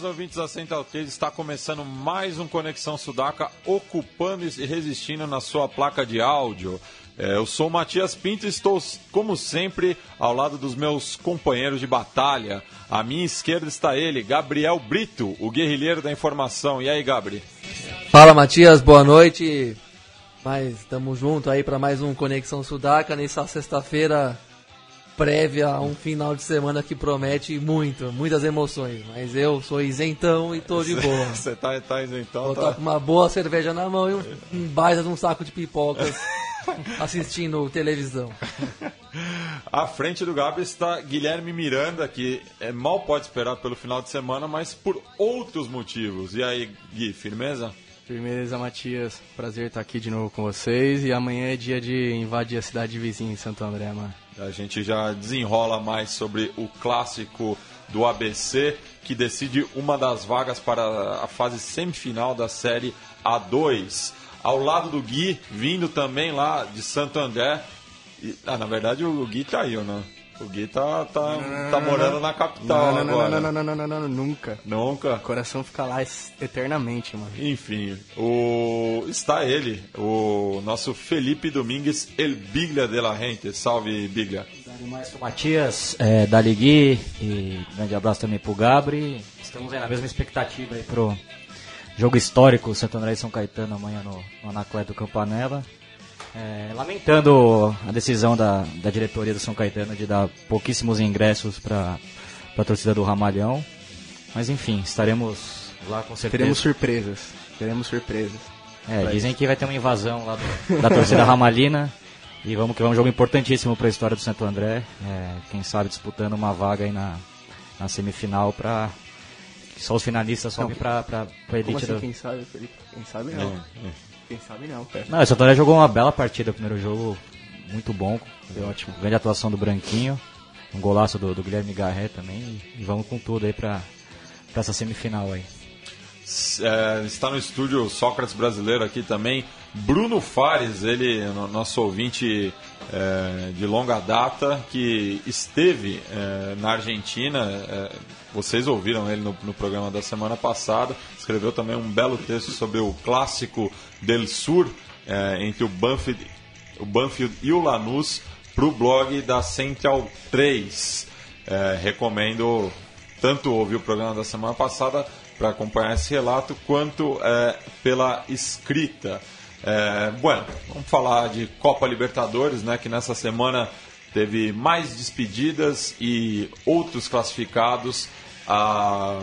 Buenas ouvintes da Central 3, está começando mais um Conexão Sudaca, ocupando e resistindo na sua placa de áudio. É, eu sou o Matias Pinto e estou, como sempre, ao lado dos meus companheiros de batalha. À minha esquerda está ele, Gabriel Brito, o guerrilheiro da informação. E aí, Gabri? Fala, Matias, boa noite. Mas estamos juntos aí para mais um Conexão Sudaca nessa sexta-feira prévia a um final de semana que promete muito, muitas emoções. Mas eu sou isentão e tô de boa. Você tá, tá isentão? Vou tá... estar com uma boa cerveja na mão e um, um baita de um saco de pipocas assistindo televisão. À frente do Gabi está Guilherme Miranda, que é, mal pode esperar pelo final de semana, mas por outros motivos. E aí, Gui, firmeza? Firmeza, Matias. Prazer estar aqui de novo com vocês. E amanhã é dia de invadir a cidade vizinha em Santo André, mano. A gente já desenrola mais sobre o clássico do ABC, que decide uma das vagas para a fase semifinal da Série A2. Ao lado do Gui, vindo também lá de Santo André. E, ah, na verdade o Gui caiu, né? O Gui tá, tá, tá morando na capital não, não, agora. Não, não, não, não, não, não, não, nunca. Nunca? O coração fica lá eternamente, mano. Enfim, o... está ele, o nosso Felipe Domingues, El Biglia de la Gente. Salve, Biglia. Maestro Matias, é, da Ligui, e grande abraço também pro Gabri. Estamos aí na mesma expectativa aí pro jogo histórico Santo André e São Caetano amanhã no, no Anacleto Campanella. É, lamentando a decisão da, da diretoria do São Caetano de dar pouquíssimos ingressos para a torcida do Ramalhão. Mas enfim, estaremos lá com certeza. Teremos surpresas. Teremos surpresas. É, dizem que vai ter uma invasão lá do, da torcida ramalina. E vamos que é um jogo importantíssimo para a história do Santo André. É, quem sabe disputando uma vaga aí na, na semifinal para só os finalistas sobem para a elite Como assim, do... quem sabe, Felipe? Quem sabe não. Quem sabe não, pera. Não, o Santo André jogou uma bela partida, o primeiro jogo muito bom, foi ótimo. Grande atuação do Branquinho, um golaço do, do Guilherme Garré também. E, vamos com tudo aí para essa semifinal aí. É, está no estúdio Sócrates Brasileiro aqui também. Bruno Fares, ele, no- nosso ouvinte é, de longa data, que esteve é, na Argentina. vocês ouviram ele no, no programa da semana passada. Escreveu também um belo texto sobre o clássico del Sur entre o Banfield, o Banfield e o Lanús para o blog da Central 3. É, recomendo tanto ouvir o programa da semana passada para acompanhar esse relato, quanto é, pela escrita. É, bueno, vamos falar de Copa Libertadores, né, que nessa semana teve mais despedidas e outros classificados à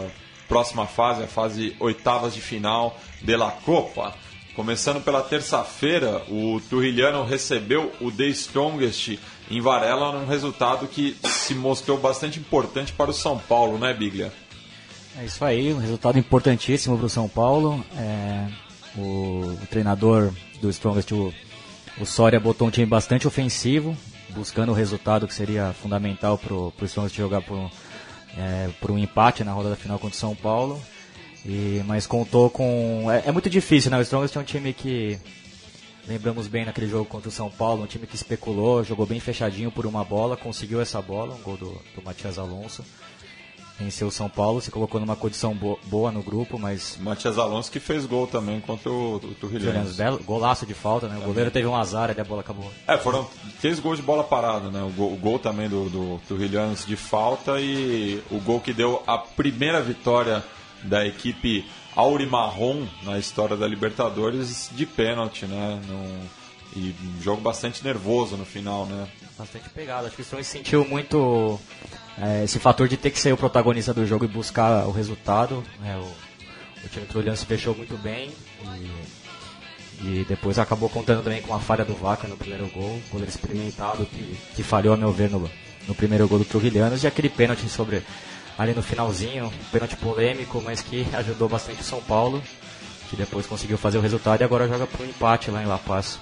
próxima fase, a fase oitavas de final de la Copa. Começando pela terça-feira, o Turrilhano recebeu o The Strongest em Varela, num resultado que se mostrou bastante importante para o São Paulo, né, Biglia? É isso aí, um resultado importantíssimo para o São Paulo. É, o, o treinador do Strongest, o, o Soria, botou um time bastante ofensivo, buscando o resultado que seria fundamental para o Strongest jogar por, é, por um empate na rodada final contra o São Paulo. E, mas contou com. É, é muito difícil, né? O Strongest é um time que. Lembramos bem naquele jogo contra o São Paulo, um time que especulou, jogou bem fechadinho por uma bola, conseguiu essa bola, um gol do, do Matias Alonso. Venceu o São Paulo, se colocou numa condição bo- boa no grupo, mas Matias Alonso que fez gol também contra o, o belo, golaço de falta, né? O goleiro teve um azar e a bola acabou. É, foram três gols de bola parada, né? O gol, o gol também do, do de falta e o gol que deu a primeira vitória da equipe Aurimarron na história da Libertadores de pênalti, né? Num- e um jogo bastante nervoso no final, né? Bastante pegado. Acho que o Strongest sentiu muito é, esse fator de ter que ser o protagonista do jogo e buscar o resultado. né? O, o time Trulhano se fechou muito bem e, e depois acabou contando também com a falha do Vaca no primeiro gol, goleiro experimentado que, que falhou, a meu ver, no, no primeiro gol do Trujilhanos e aquele pênalti sobre ali no finalzinho, um pênalti polêmico, mas que ajudou bastante o São Paulo. que depois conseguiu fazer o resultado e agora joga pro empate lá em La Paz.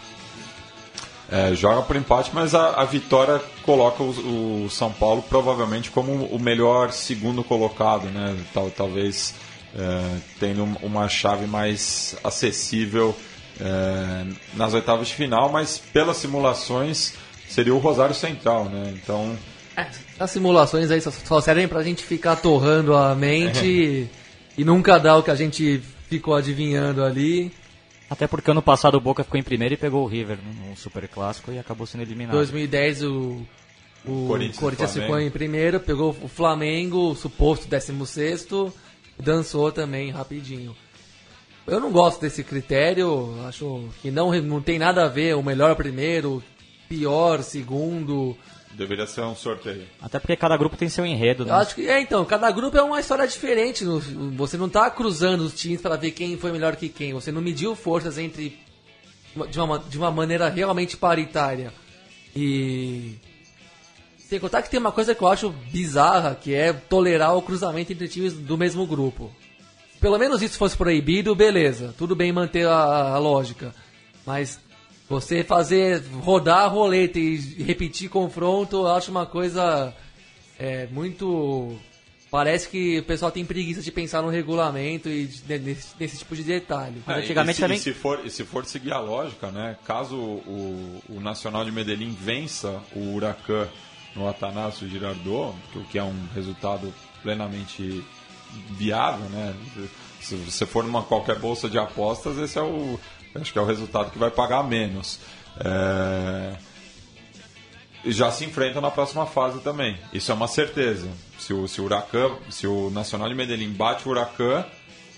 É, joga por empate, mas a, a vitória coloca o, o, São Paulo provavelmente como o melhor segundo colocado, né? Tal, talvez é, tendo uma chave mais acessível é, nas oitavas de final, mas pelas simulações seria o Rosário Central, né? Então. É, as simulações aí só, servem pra gente ficar torrando a mente e, e nunca dar o que a gente ficou adivinhando ali. Até porque ano passado o Boca ficou em primeiro e pegou o River no Super Clássico e acabou sendo eliminado. 2010 o, o Corinthians, Corinthians ficou em primeiro, pegou o Flamengo, o suposto 16 dançou também rapidinho. Eu não gosto desse critério, acho que não, não tem nada a ver o melhor primeiro, pior segundo. Deveria ser um sorteio. Até porque cada grupo tem seu enredo, né? Eu acho que, é, então, cada grupo é uma história diferente. Você não está cruzando os times para ver quem foi melhor que quem. Você não mediu forças entre. de uma, de uma maneira realmente paritária. E. Sem contar que tem uma coisa que eu acho bizarra, que é tolerar o cruzamento entre times do mesmo grupo. Pelo menos isso fosse proibido, beleza. Tudo bem manter a, a lógica. Mas você fazer rodar a roleta e repetir confronto, eu acho uma coisa é, muito. Parece que o pessoal tem preguiça de pensar no regulamento e nesse, nesse tipo de detalhe. É, antigamente e se, também... e se, for, e se for seguir a lógica, né? Caso o, o Nacional de Medellín vença o Huracan no Atanásio Girardot, o que é um resultado plenamente viável, né? Se você for numa qualquer bolsa de apostas, esse é o, Acho que é o resultado que vai pagar menos. É... Já se enfrentam na próxima fase também. Isso é uma certeza. Se o, se o Huracan, se o Nacional de Medellín bate o Huracan,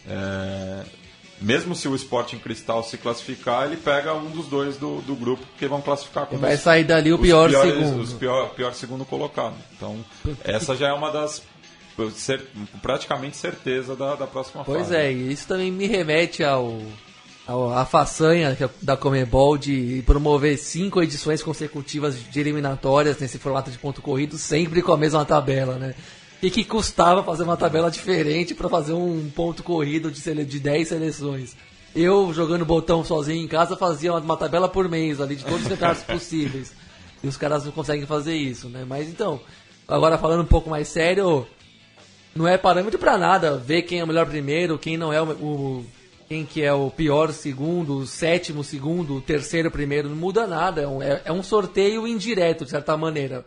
é... mesmo se o Sporting Cristal se classificar, ele pega um dos dois do, do grupo que vão classificar como Vai sair dali o pior piores, segundo. Os pior, pior segundo colocado. Então, essa já é uma das praticamente certeza da, da próxima pois fase. Pois é, e isso também me remete ao a, façanha da Comebol de promover cinco edições consecutivas de eliminatórias nesse formato de ponto corrido, sempre com a mesma tabela, né? E que custava fazer uma tabela diferente para fazer um ponto corrido de, sele de 10 seleções. Eu, jogando botão sozinho em casa, fazia uma, uma tabela por mês ali, de todos os campeonatos possíveis. E os caras não conseguem fazer isso, né? Mas então, agora falando um pouco mais sério, não é parâmetro para nada ver quem é o melhor primeiro, quem não é o, o quem que é o pior segundo, o sétimo segundo, o terceiro primeiro, não muda nada. É um, é, é um sorteio indireto, de certa maneira.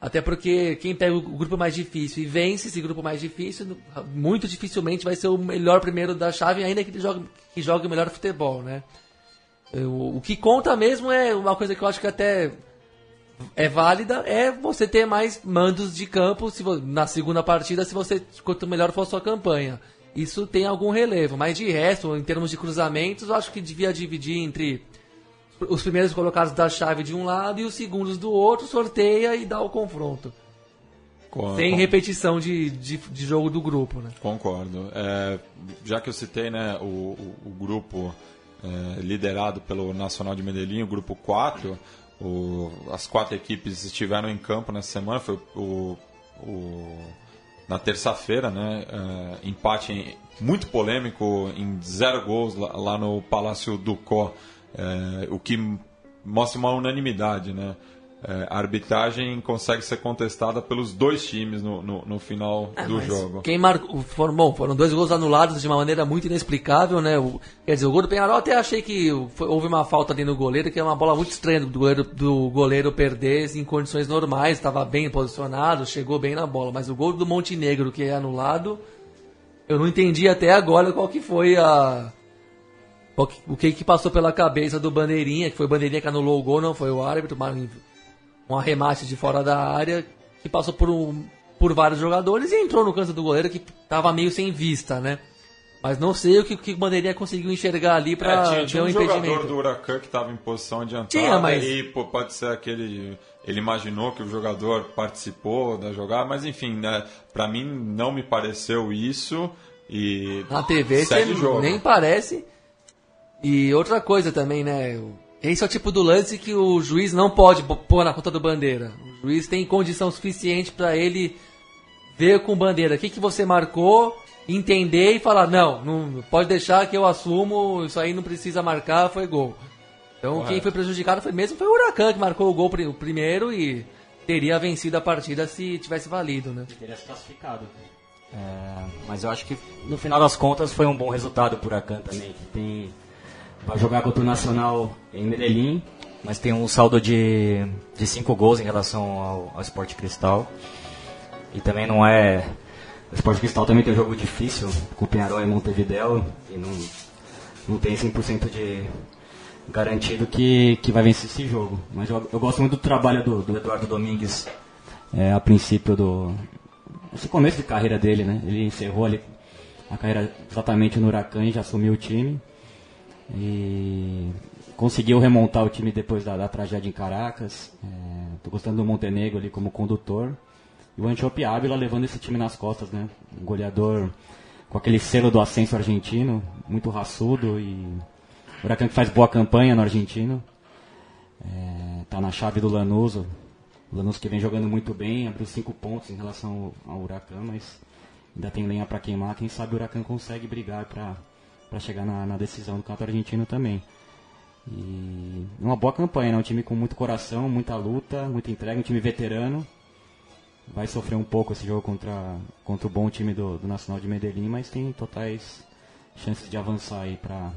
Até porque quem pega o grupo mais difícil e vence esse grupo mais difícil, muito dificilmente vai ser o melhor primeiro da chave, ainda que ele jogue, que jogue o melhor futebol, né? O, o que conta mesmo é uma coisa que eu acho que até é válida, é você ter mais mandos de campo se, na segunda partida, se você quanto melhor for a sua campanha isso tem algum relevo. Mas de resto, em termos de cruzamentos, eu acho que devia dividir entre os primeiros colocados da chave de um lado e os segundos do outro, sorteia e dá o confronto. Sem repetição de, de, de, jogo do grupo, né? Concordo. É, já que eu citei né, o, o, o grupo é, liderado pelo Nacional de Medellín, o grupo 4, o, as quatro equipes estiveram em campo nessa semana, foi o, o na terça-feira, né? Uh, empate muito polêmico em zero gols lá, lá no Palácio Ducó, uh, o que mostra uma unanimidade, né? É, a arbitragem consegue ser contestada pelos dois times no, no, no final ah, do jogo. Quem marcou, foram, bom, foram dois gols anulados de uma maneira muito inexplicável, né? O, quer dizer, o gol do Penharol até achei que foi, houve uma falta ali no goleiro, que é uma bola muito estranha do goleiro, do goleiro perder em condições normais, estava bem posicionado, chegou bem na bola. Mas o gol do Montenegro que é anulado, eu não entendi até agora qual que foi a o que, que passou pela cabeça do Bandeirinha, que foi o Bandeirinha que anulou o gol, não foi o árbitro, um arremate de fora da área que passou por, um, por vários jogadores e entrou no canto do goleiro que estava meio sem vista, né? Mas não sei o que, que o Bandeirinha conseguiu enxergar ali para é, tinha, tinha um, um jogador do Huracan que estava em posição adiantada tinha, mas... e pô, pode ser aquele... Ele imaginou que o jogador participou da jogada, mas enfim, né, para mim não me pareceu isso e Na TV segue nem parece. E outra coisa também, né? Esse é o tipo do lance que o juiz não pode pôr na conta do bandeira. O juiz tem condição suficiente para ele ver com bandeira o que, que você marcou entender e falar, não, não pode deixar que eu assumo, isso aí não precisa marcar, foi gol. Então Correto. quem foi prejudicado foi mesmo foi o Huracan que marcou o gol pri- o primeiro e teria vencido a partida se tivesse valido, né? teria se classificado. É, mas eu acho que no final das contas foi um bom resultado por Huracan também. que Tem, vai jogar contra o Nacional em Medellín, mas tem um saldo de, de cinco gols em relação ao, ao Sport Cristal. E também não é. O Sport Cristal também tem um jogo difícil com o Penharol e Montevideo e não, não tem 100% de garantido que, que vai vencer esse jogo. Mas eu, eu gosto muito do trabalho do, do Eduardo Domingues é, a princípio do. Esse começo de carreira dele, né? Ele encerrou ali a carreira exatamente no Huracan e já assumiu o time. E conseguiu remontar o time depois da, da tragédia em Caracas. É, tô gostando do Montenegro ali como condutor. E o Antiope Ávila levando esse time nas costas, né? Um goleador com aquele selo do ascenso argentino, muito raçudo e o Huracan que faz boa campanha no argentino. É, tá na chave do Lanús. O Lanús que vem jogando muito bem, abriu cinco pontos em relação ao, ao Huracan, mas ainda tem lenha para queimar. Quem sabe o Huracan consegue brigar para chegar na, na decisão do campeonato argentino também. E uma boa campanha, né? um time com muito coração, muita luta, muita entrega, um time veterano. Vai sofrer um pouco esse jogo contra, contra o bom time do, do Nacional de Medellín, mas tem totais chances de avançar aí para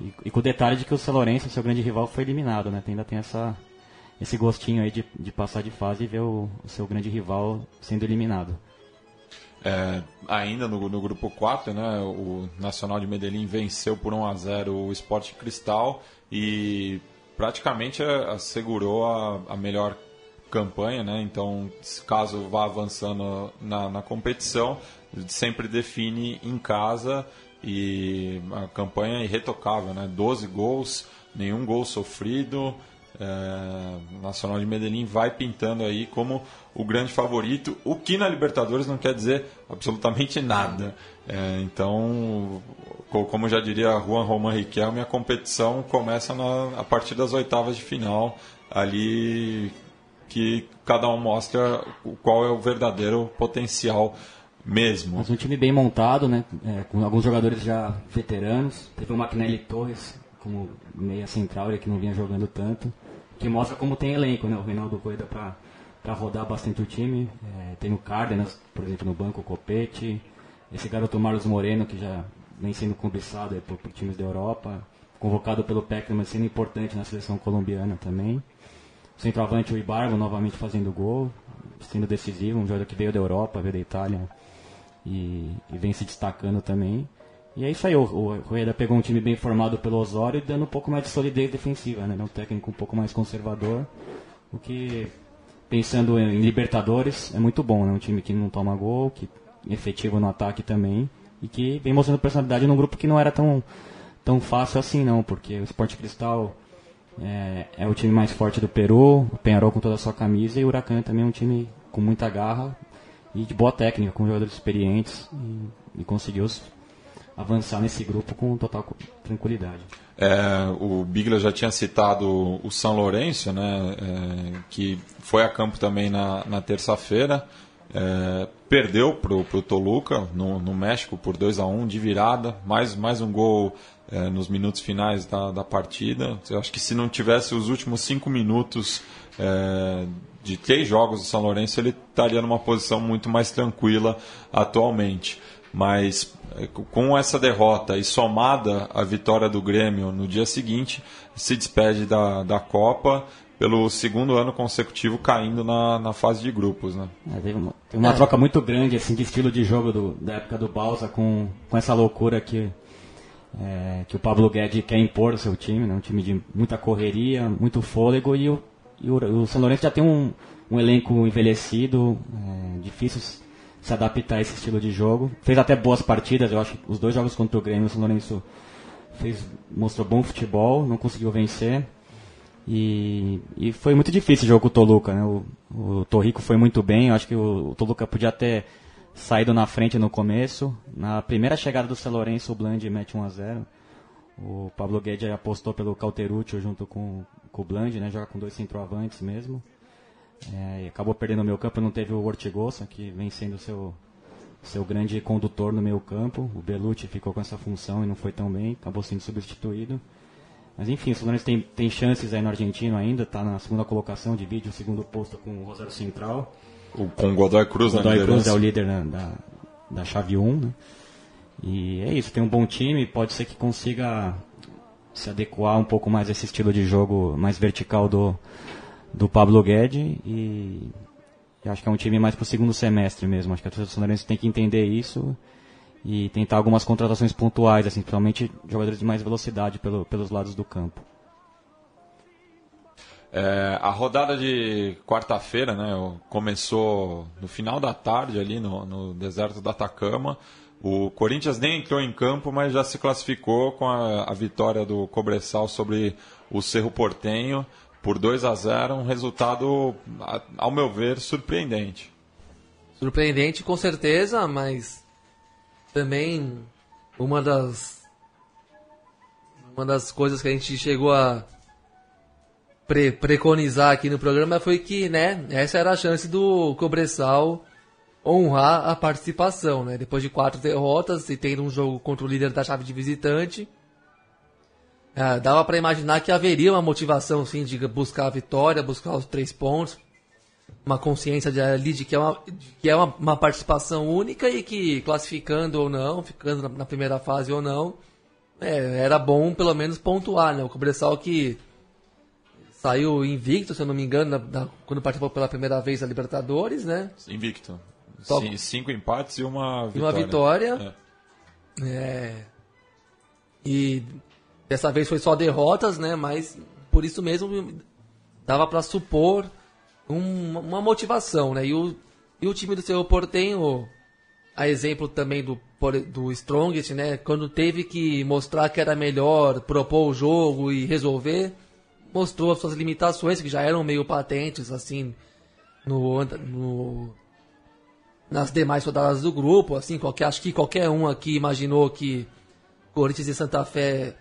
e, e com o detalhe de que o São Lourenço, seu grande rival, foi eliminado, né? Ainda tem essa, esse gostinho aí de, de passar de fase e ver o, o seu grande rival sendo eliminado. É, ainda no, no grupo 4, né, o Nacional de Medellín venceu por 1 a 0 o Sport Cristal e praticamente é, assegurou a, a melhor campanha, né? Então, caso vá avançando na, na competição, sempre define em casa e a campanha é irretocável, né? 12 gols, nenhum gol sofrido. É, Nacional de Medellín vai pintando aí como o grande favorito, o que na Libertadores não quer dizer absolutamente nada. É, então, co- como já diria Juan Román Riquelme, a competição começa na- a partir das oitavas de final, ali que cada um mostra qual é o verdadeiro potencial mesmo. Mas um time bem montado, né? É, com alguns jogadores já veteranos. Teve o Maquinelli Torres como meia central, ele que não vinha jogando tanto. Que mostra como tem elenco, né? O Reinaldo Coelho para para rodar bastante o time. É, tem o Cárdenas, por exemplo, no banco, o Copete. Esse garoto Marlos Moreno, que já vem sendo cobiçado aí por, por times da Europa. Convocado pelo Peckerman, sendo importante na seleção colombiana também. O centroavante, o Ibargo, novamente fazendo gol, sendo decisivo. Um jogador que veio da Europa, veio da Itália e, e vem se destacando também. E é isso aí, o, o Rueda pegou um time bem formado pelo Osório dando um pouco mais de solidez defensiva, né? Um técnico um pouco mais conservador, o que, pensando em Libertadores, é muito bom, né? Um time que não toma gol, que é efetivo no ataque também, e que vem mostrando personalidade num grupo que não era tão, tão fácil assim não, porque o Sport Cristal é, é o time mais forte do Peru, o Penharol com toda a sua camisa, e o Huracan também é um time com muita garra e de boa técnica, com jogadores experientes, e, e conseguiu avançar nesse grupo com total tranquilidade. É, o Bigler já tinha citado o São Lourenço, né, é, que foi a campo também na, na terça-feira. É, perdeu para o Toluca no, no México por 2 a 1 de virada, mais, mais um gol é, nos minutos finais da, da partida. Eu acho que se não tivesse os últimos cinco minutos é, de três jogos do São Lourenço, ele estaria numa posição muito mais tranquila atualmente. Mas com essa derrota e somada a vitória do Grêmio no dia seguinte, se despede da, da Copa pelo segundo ano consecutivo caindo na, na fase de grupos. Né? É, teve uma, teve uma troca muito grande assim, de estilo de jogo do- da época do Balsa com, com essa loucura que, é, que o Pablo Guedes quer impor ao seu time, né? um time de muita correria, muito fôlego e o, e o, o São Lourenço já tem um, um elenco envelhecido, é, difícil se adaptar a esse estilo de jogo. Fez até boas partidas, eu acho que os dois jogos contra o Grêmio, o São Lourenço fez, mostrou bom futebol, não conseguiu vencer. E, e foi muito difícil o jogo com o Toluca, né? O, o Torrico foi muito bem, eu acho que o, o Toluca podia ter saído na frente no começo. Na primeira chegada do São Lourenço, o Bland mete 1 a 0 O Pablo Guedes apostou pelo Cauteruccio junto com, com o Bland, né? Joga com dois centroavantes mesmo. É, e acabou perdendo o meu campo, não teve o Ortigosa, que vem sendo o seu, ser o grande condutor no meio campo. O Belucci ficou com essa função e não foi tão bem, acabou sendo substituído. Mas enfim, o Fluminense tem, tem chances aí no argentino ainda, está na segunda colocação, divide o segundo posto com o Rosário Central. O, com o Godoy Cruz o na Godoy Cruz é o líder na- da, da chave 1, né? E é isso, tem um bom time, pode ser que consiga se adequar um pouco mais a esse estilo de jogo mais vertical do, do Pablo Guedes e, e acho que é um time mais pro segundo semestre mesmo. Acho que a torcida Fluminense tem que entender isso e tentar algumas contratações pontuais, assim, principalmente jogadores de mais velocidade pelo, pelos lados do campo. É, a rodada de quarta-feira né, começou no final da tarde ali no, no deserto da Atacama. O Corinthians nem entrou em campo, mas já se classificou com a, a vitória do Cobressal sobre o Cerro Portenho por 2 a 0 um resultado, ao meu ver, surpreendente. Surpreendente com certeza, mas também uma das uma das coisas que a gente chegou a pre- preconizar aqui no programa foi que, né, essa era a chance do Cobressal honrar a participação, né? Depois de quatro derrotas e tendo um jogo contra o líder da chave de visitante, ah, dava para imaginar que haveria uma motivação, sim, de buscar a vitória, buscar os três pontos uma consciência de, ali de que é, uma, que é uma, uma participação única e que classificando ou não, ficando na, na primeira fase ou não, é, era bom pelo menos pontuar, né? O Cobressal que saiu invicto, se eu não me engano, na- na- quando participou pela primeira vez da Libertadores, né? Invicto. Cinco empates e uma E vitória. uma vitória. É. É, e dessa vez foi só derrotas, né? Mas por isso mesmo dava para supor um- uma motivação, né? E o, e o time do Cerro Portenho, a exemplo também do, do Strongest, né? Quando teve que mostrar que era melhor propor o jogo e resolver, mostrou as suas limitações, que já eram meio patentes, assim, no, no, nas demais rodadas do grupo, assim, qualquer, acho que qualquer um aqui imaginou que Corinthians e Santa Fé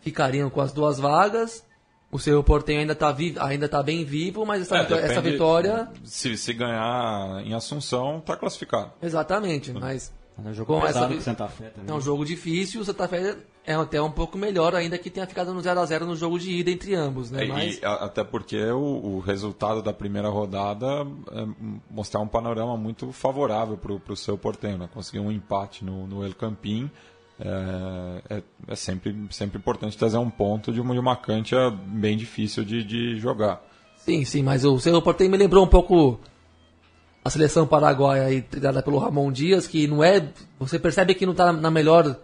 ficariam com as duas vagas. O seu Portenho ainda está ainda tá bem vivo, mas essa, É, vitó- essa vitória. Se, se ganhar em Assunção, está classificado. Exatamente, mas é um jogo Com essa pesado Santa Fé também. é um jogo difícil. O Santa Fé é até um pouco melhor, ainda que tenha ficado no 0x0 no jogo de ida entre ambos, né? E- Mas e até porque o, o resultado da primeira rodada é mostrar um panorama muito favorável para o seu Portenho. Né? Conseguir um empate no, no El Campín é, é, é sempre, sempre importante trazer um ponto de uma, de uma cancha bem difícil de, de jogar. Sim, sim, mas o Cerro Porteño me lembrou um pouco a seleção paraguaia aí, treinada pelo Ramon Dias, que não é. Você percebe que não está na melhor.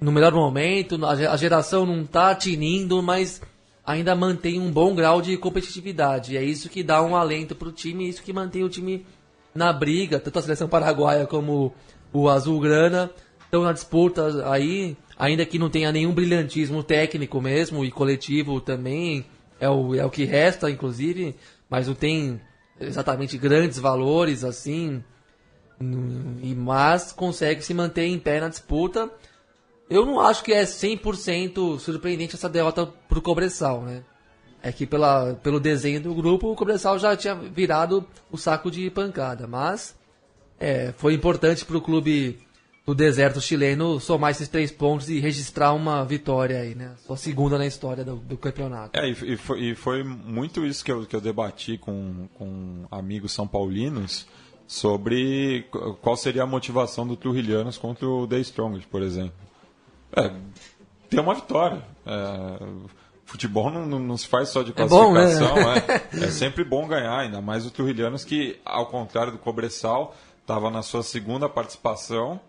No melhor momento, a ge- a geração não está tinindo, mas ainda mantém um bom grau de competitividade. É isso que dá um alento para o time, isso que mantém o time na briga, tanto a seleção paraguaia como o Azulgrana estão na disputa aí, ainda que não tenha nenhum brilhantismo técnico mesmo e coletivo também, é o, é o que resta, inclusive, mas não tem exatamente grandes valores assim, e mas consegue se manter em pé na disputa. Eu não acho que é 100% surpreendente essa derrota pro Cobressal, né? É que pela, pelo desenho do grupo, o Cobressal já tinha virado o saco de pancada. Mas é, foi importante para o clube do deserto chileno somar esses três pontos e registrar uma vitória aí, né? Sua segunda na história do, do campeonato. É, e, e foi, e foi muito isso que eu, que eu debati com, com amigos são paulinos sobre qu- qual seria a motivação do Trujillianos contra o The Strongest, por exemplo. É, ter uma vitória. É, futebol não, não, não se faz só de É bom, né? classificação, é, é sempre bom ganhar, ainda mais o Trujillianos que, ao contrário do Cobressal, estava na sua segunda participação,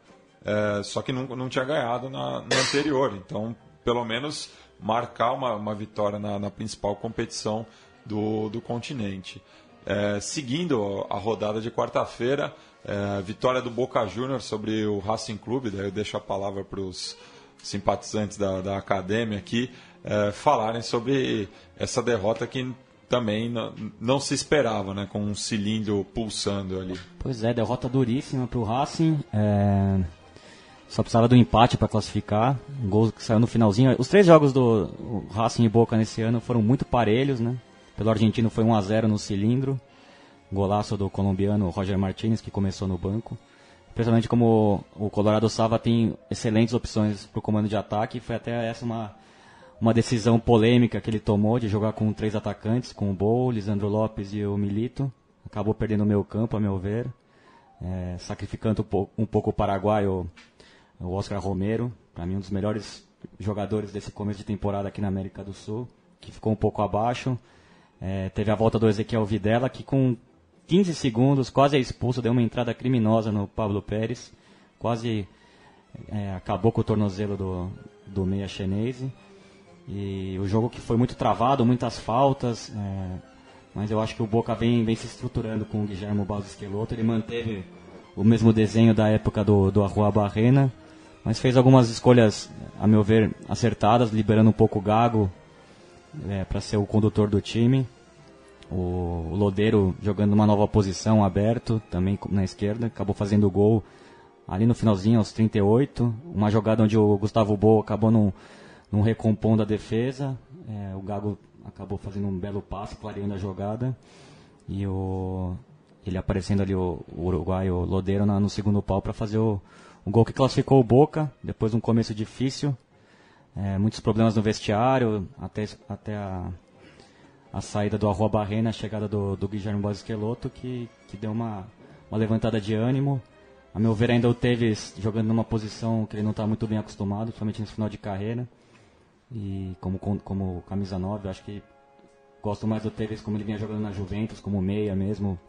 é, só que não, não tinha ganhado na, na anterior. Então, pelo menos marcar uma, uma vitória na, na principal competição do, do continente. É, seguindo a rodada de quarta-feira, é, vitória do Boca Juniors sobre o Racing Clube, daí eu deixo a palavra para os simpatizantes da, da academia aqui é, falarem sobre essa derrota que também não, não se esperava, né, com um cilindro pulsando ali. Pois é, derrota duríssima pro Racing. é, Só precisava do empate para classificar. Um gol que saiu no finalzinho. Os três jogos do Racing e Boca nesse ano foram muito parelhos, né? Pelo argentino foi 1 a 0 no cilindro. Golaço do colombiano Roger Martinez, que começou no banco. Principalmente como o Colorado Sava tem excelentes opções para o comando de ataque. Foi até essa uma, uma decisão polêmica que ele tomou de jogar com três atacantes, com o Bo, Lisandro Lopes e o Milito. Acabou perdendo o meio campo, a meu ver. É, sacrificando um pouco, um pouco o paraguaio, o Oscar Romero. Para mim, um dos melhores jogadores desse começo de temporada aqui na América do Sul. Que ficou um pouco abaixo. É, teve a volta do Ezequiel Videla, que com 15 segundos, quase é expulso, deu uma entrada criminosa no Pablo Pérez, quase é, acabou com o tornozelo do, do meia chinese. E o jogo que foi muito travado, muitas faltas, é, mas eu acho que o Boca vem, vem se estruturando com o Guilherme Baldo Esqueloto. Ele manteve o mesmo desenho da época do, do Arrua Barrena, mas fez algumas escolhas, a meu ver, acertadas, liberando um pouco o Gago é, para ser o condutor do time. O, Lodeiro jogando uma nova posição, aberto, também na esquerda, acabou fazendo o gol ali no finalzinho, aos 38. Uma jogada onde o Gustavo Boa acabou num, num recompondo a defesa. É, o Gago acabou fazendo um belo passe, clareando a jogada. E o, ele aparecendo ali, o, o Uruguai, o Lodeiro, na, no segundo pau para fazer o, o gol que classificou o Boca, depois de um começo difícil. É, muitos problemas no vestiário, até, até a, a saída do Arroa Barrena, a chegada do, do Guilherme Boas Esqueloto, que, que deu uma, uma levantada de ânimo. A meu ver, ainda o Tevez jogando numa posição que ele não está muito bem acostumado, principalmente no final de carreira. E como, como camisa 9, acho que gosto mais do Tevez como ele vinha jogando na Juventus, como meia mesmo,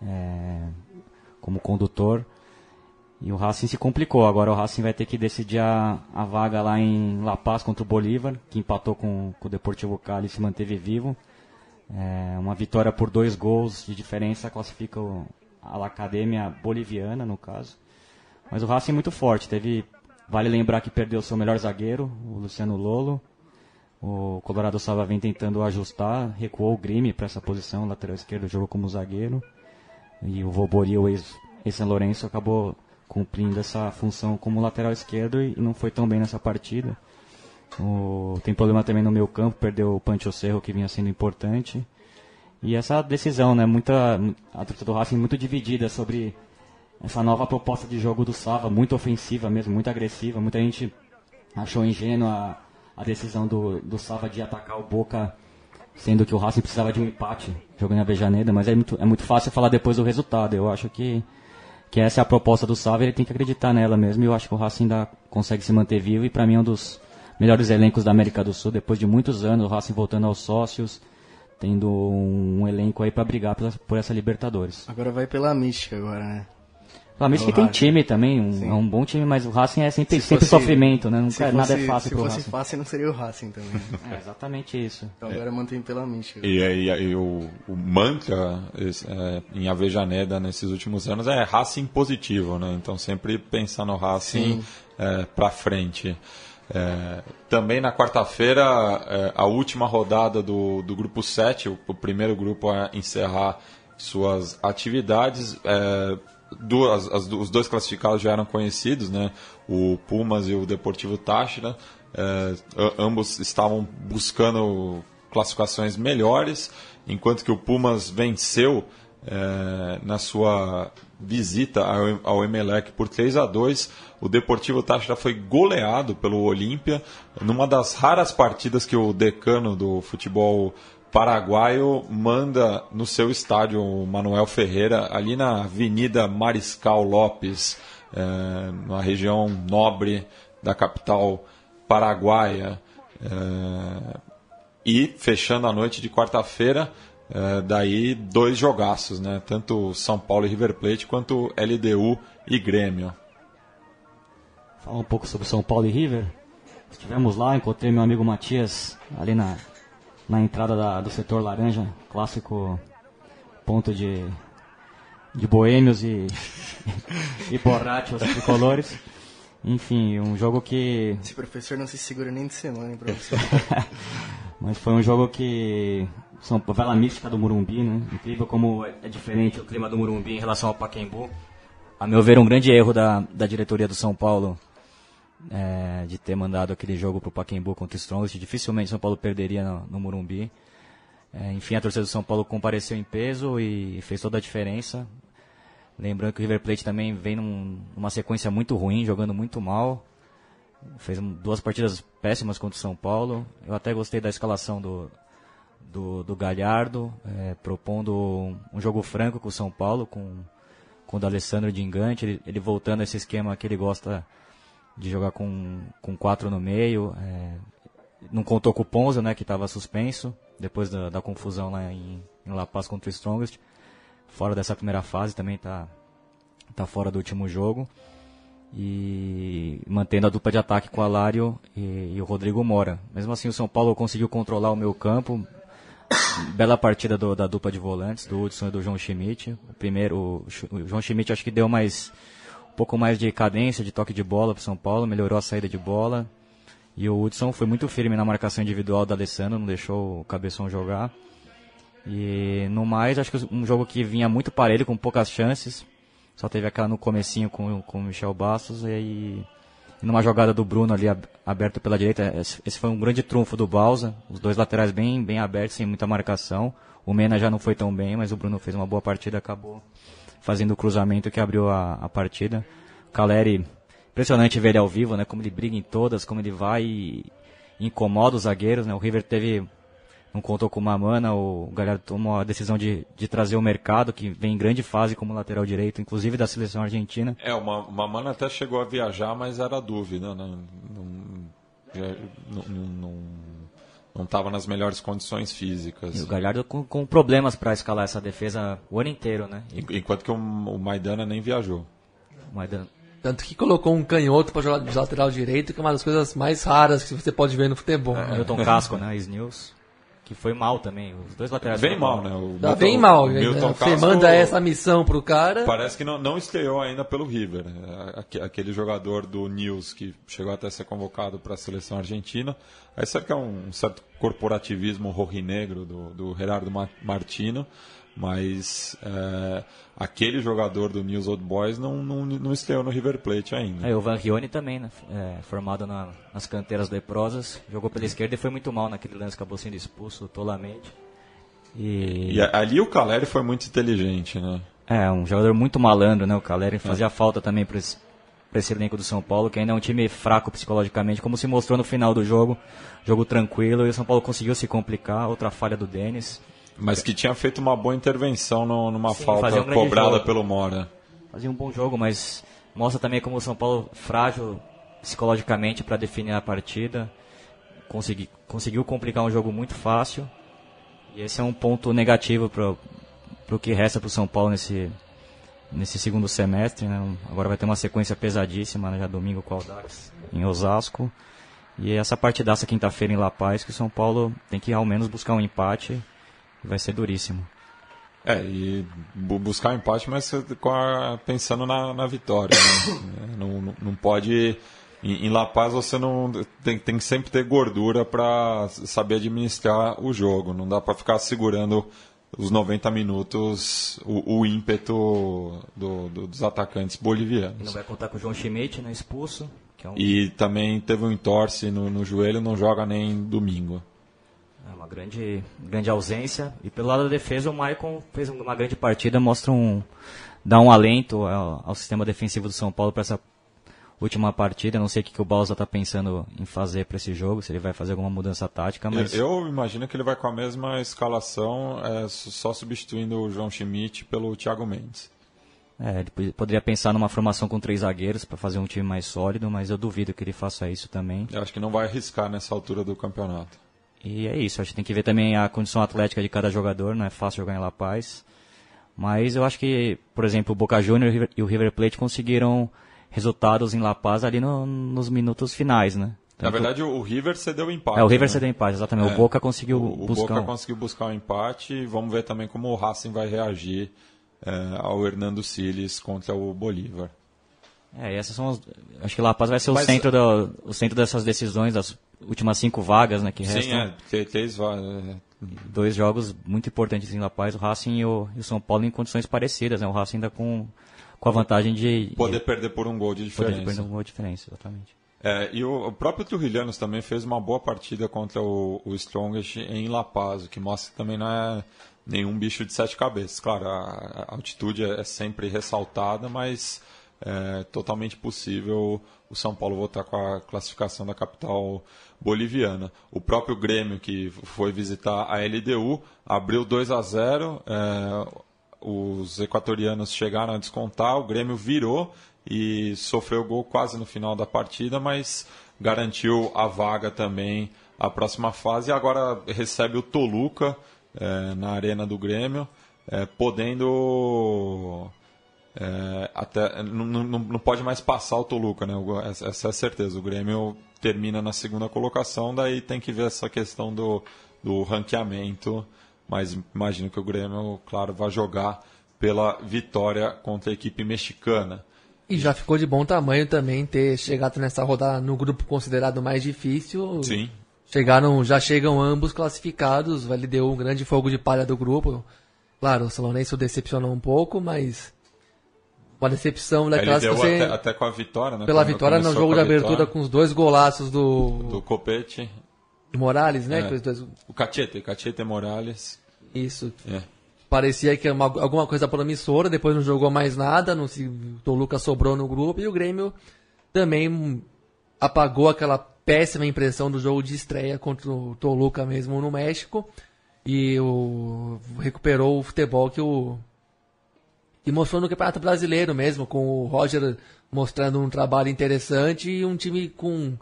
é, como condutor. E o Racing se complicou. Agora o Racing vai ter que decidir a, a vaga lá em La Paz contra o Bolívar, que empatou com, com o Deportivo Cali e se manteve vivo. É, uma vitória por dois gols de diferença classifica o, a Academia Boliviana, no caso. Mas o Racing é muito forte. Teve, vale lembrar que perdeu seu melhor zagueiro, o Luciano Lolo. O Colorado Salva vem tentando ajustar, recuou o Grime para essa posição, lateral esquerdo jogou como zagueiro. E o Vobori, o ex-São Lourenço, acabou cumprindo essa função como lateral esquerdo e não foi tão bem nessa partida. O, tem problema também no meio campo, perdeu o Pancho Cerro que vinha sendo importante. E essa decisão, né, muita, a torcida do Racing muito dividida sobre essa nova proposta de jogo do Sava, muito ofensiva mesmo, muito agressiva. Muita gente achou ingênua a, a decisão do, do Sava de atacar o Boca, sendo que o Racing precisava de um empate jogando a Vejaneda, mas é muito, é muito fácil falar depois do resultado. Eu acho que, que essa é a proposta do Sava, ele tem que acreditar nela mesmo, e eu acho que o Racing ainda consegue se manter vivo, e para mim é um dos melhores elencos da América do Sul, depois de muitos anos, o Racing voltando aos sócios, tendo um, um elenco aí para brigar por, por, essa Libertadores. Agora vai pela mística agora, né? A mística tem time também, um, é um bom time, mas o Racing é sempre, se sempre fosse, sofrimento, né? Não, fosse, nada é fácil pro Racing. Se fosse fácil, não seria o Racing também. é exatamente isso. Então agora é. mantém pela mística. E, e, e o, o, mantra é, em Avejaneda nesses últimos anos é Racing positivo, né? Então sempre pensar no Racing é, para frente. É, também na quarta-feira, é, a última rodada do, do grupo 7, o, o, primeiro grupo a encerrar suas atividades. É, duas, as, os dois classificados já eram conhecidos, né? o Pumas e o Deportivo Táchira. É, ambos estavam buscando classificações melhores, enquanto que o Pumas venceu é, na sua visita ao, ao Emelec por 3 a 2 O Deportivo Táchira foi goleado pelo Olímpia numa das raras partidas que o decano do futebol paraguaio manda no seu estádio o Manuel Ferreira, ali na Avenida Mariscal Lopes, é, na região nobre da capital paraguaia. É, e fechando a noite de quarta-feira, é, daí dois jogaços, né? Tanto São Paulo e River Plate quanto LDU e Grêmio. Falar um pouco sobre São Paulo e River. Estivemos lá, encontrei meu amigo Matias ali na, na entrada da, do setor laranja, clássico ponto de, de boêmios e, e borrachos tricolores. Enfim, um jogo que. Esse professor não se segura nem de semana, hein, professor? Mas foi um jogo que são Vela Mística do Murumbi, né? Incrível como é diferente o clima do Murumbi em relação ao Pacaembu. A meu ver, um grande erro da, da diretoria do São Paulo é, de ter mandado aquele jogo para o Pacaembu contra o Strongest. Dificilmente São Paulo perderia no, no Murumbi. É, enfim, a torcida do São Paulo compareceu em peso e fez toda a diferença. Lembrando que o River Plate também vem num, numa sequência muito ruim, jogando muito mal. Fez duas partidas péssimas contra o São Paulo. Eu até gostei da escalação do, do, do Galhardo, é, propondo um jogo franco com o São Paulo, com, com o D'Alessandro de engante, ele, ele, voltando a esse esquema que ele gosta de jogar com, com quatro no meio. É, não contou com o Ponza, né, que estava suspenso, depois da, da confusão lá em, em La Paz contra o Strongest. Fora dessa primeira fase, também está tá fora do último jogo e mantendo a dupla de ataque com o Alário e, e, o Rodrigo Mora. Mesmo assim, o São Paulo conseguiu controlar o meu campo. Bela partida do, da dupla de volantes, do Hudson e do João Schmidt. O primeiro, o, o João Schmidt acho que deu mais pouco mais de cadência, de toque de bola para São Paulo, melhorou a saída de bola. E o Hudson foi muito firme na marcação individual da Alessandro, não deixou o Cabeção jogar. E no mais, acho que um jogo que vinha muito parelho, com poucas chances. Só teve aquela no comecinho com, com o Michel Bastos e aí numa jogada do Bruno ali aberto pela direita. Esse foi um grande trunfo do Balsa. Os dois laterais bem, bem abertos, sem muita marcação. O Mena já não foi tão bem, mas o Bruno fez uma boa partida, acabou fazendo o cruzamento que abriu a, a partida. Caleri, impressionante ver ele ao vivo, né? Como ele briga em todas, como ele vai e incomoda os zagueiros, né? O River teve não contou com o Mamana, o Galhardo tomou a decisão de, de trazer o mercado, que vem em grande fase como lateral direito, inclusive da seleção argentina. É, o Mamana até chegou a viajar, mas era dúvida, né? Não, não, não estava nas melhores condições físicas. E o Galhardo com, com problemas para escalar essa defesa o ano inteiro, né? Enquanto que o, o Maidana nem viajou. O Maidana. Tanto que colocou um canhoto para jogar de lateral direito, que é uma das coisas mais raras que você pode ver no futebol. É, né? Milton Casco, né? Snils que foi mal também. Os dois laterais. Bem mal, né? O tá bem mal. O Milton Você manda essa missão pro cara. Parece que não, não estreou ainda pelo River. Aquele jogador do News que chegou até a ser convocado para a seleção argentina. Aí sabe que é um certo corporativismo rorrinegro do, do Gerardo Martino mas é, aquele jogador do News Old Boys não, não, não estreou no River Plate ainda. É, o Van Rione também, né? É, formado na, nas canteiras leprosas, jogou pela esquerda e foi muito mal naquele lance, acabou sendo expulso tolamente. E... e ali o Caleri foi muito inteligente, né? É, um jogador muito malandro, né? O Caleri fazia é. falta também para esse, pra esse elenco do São Paulo, que ainda é um time fraco psicologicamente, como se mostrou no final do jogo. Jogo tranquilo e o São Paulo conseguiu se complicar, outra falha do Denis. Mas que tinha feito uma boa intervenção no, numa Sim, falta um cobrada jogo. pelo Mora. Fazia um bom jogo, mas mostra também como o São Paulo frágil psicologicamente para definir a partida. Consegui, conseguiu complicar um jogo muito fácil. E esse é um ponto negativo para o que resta para o São Paulo nesse, nesse segundo semestre. Né? Agora vai ter uma sequência pesadíssima, né? já domingo com o Aldax em Osasco. E essa partidaça quinta-feira em La Paz, que o São Paulo tem que ao menos buscar um empate vai ser duríssimo. É, e buscar empate, mas pensando na, na vitória. Né? não, não pode. Em, La Paz você não tem, tem que sempre ter gordura para saber administrar o jogo. Não dá para ficar segurando os 90 minutos o, o ímpeto do, do, dos atacantes bolivianos. Não vai contar com o João Schmidt, né, expulso. É um... E também teve um entorse no, no joelho, não joga nem domingo. É uma grande, grande ausência. E pelo lado da defesa, o Maicon fez uma grande partida, mostra um. dá um alento ao, ao sistema defensivo do São Paulo para essa última partida. Não sei o que, que o Balsa está pensando em fazer para esse jogo, se ele vai fazer alguma mudança tática. Mas... Eu, eu, imagino que ele vai com a mesma escalação, é, só substituindo o João Schmidt pelo Thiago Mendes. É, ele poderia pensar numa formação com três zagueiros para fazer um time mais sólido, mas eu duvido que ele faça isso também. Eu acho que não vai arriscar nessa altura do campeonato. E é isso, a gente tem que ver também a condição atlética de cada jogador, não é fácil jogar em La Paz. Mas eu acho que, por exemplo, o Boca Juniors e o River Plate conseguiram resultados em La Paz ali no, nos minutos finais, né? Tanto... Na verdade, o River cedeu empate. É, o River né? cedeu empate, exatamente. É. O Boca conseguiu o, buscar. O Boca conseguiu buscar o um empate. Vamos ver também como o Racing vai reagir é, ao Hernando Siles contra o Bolívar. É, essas são as, acho que La Paz vai ser Mas, o centro do, o centro dessas decisões, das últimas cinco vagas, né, que sim, restam. Sim, é, três vagas. É. Dois jogos muito importantes em La Paz, o Racing e o, e o São Paulo em condições parecidas, né? O Racing ainda com com a vantagem de poder de, perder por um gol de diferença. Poder perder um gol de diferença, exatamente. É, e o, o próprio Trujilhanos também fez uma boa partida contra o, o Strongest em La Paz, o que mostra que também não é nenhum bicho de sete cabeças. Claro, a, a altitude é sempre ressaltada, mas é totalmente possível o São Paulo voltar com a classificação da capital boliviana. O próprio Grêmio, que foi visitar a LDU, abriu 2 a 0 é, os equatorianos chegaram a descontar, o Grêmio virou e sofreu gol quase no final da partida, mas garantiu a vaga também à próxima fase e agora recebe o Toluca é, na arena do Grêmio, é, podendo é, até não, não, não, pode mais passar o Toluca, né? Essa é a certeza. O Grêmio termina na segunda colocação, daí tem que ver essa questão do, do ranqueamento. Mas imagino que o Grêmio, claro, vai jogar pela vitória contra a equipe mexicana. E já ficou de bom tamanho também ter chegado nessa rodada no grupo considerado mais difícil. Sim. Chegaram, já chegam ambos classificados, o deu um grande fogo de palha do grupo. Claro, o Salonense decepcionou um pouco, mas uma decepção daquelas que você... Até, até, com a vitória, né? Pela vitória no jogo de abertura vitória. com os dois golaços do... Do Copete. Do Morales, né? É. Dois... O Cachete, Cachete Morales. Isso. É. Parecia que era uma, alguma coisa promissora, depois não jogou mais nada, não se, o Toluca sobrou no grupo e o Grêmio também apagou aquela péssima impressão do jogo de estreia contra o Toluca mesmo no México e o, recuperou o futebol que o e mostrou no Campeonato Brasileiro mesmo, com o Roger mostrando um trabalho interessante e um time com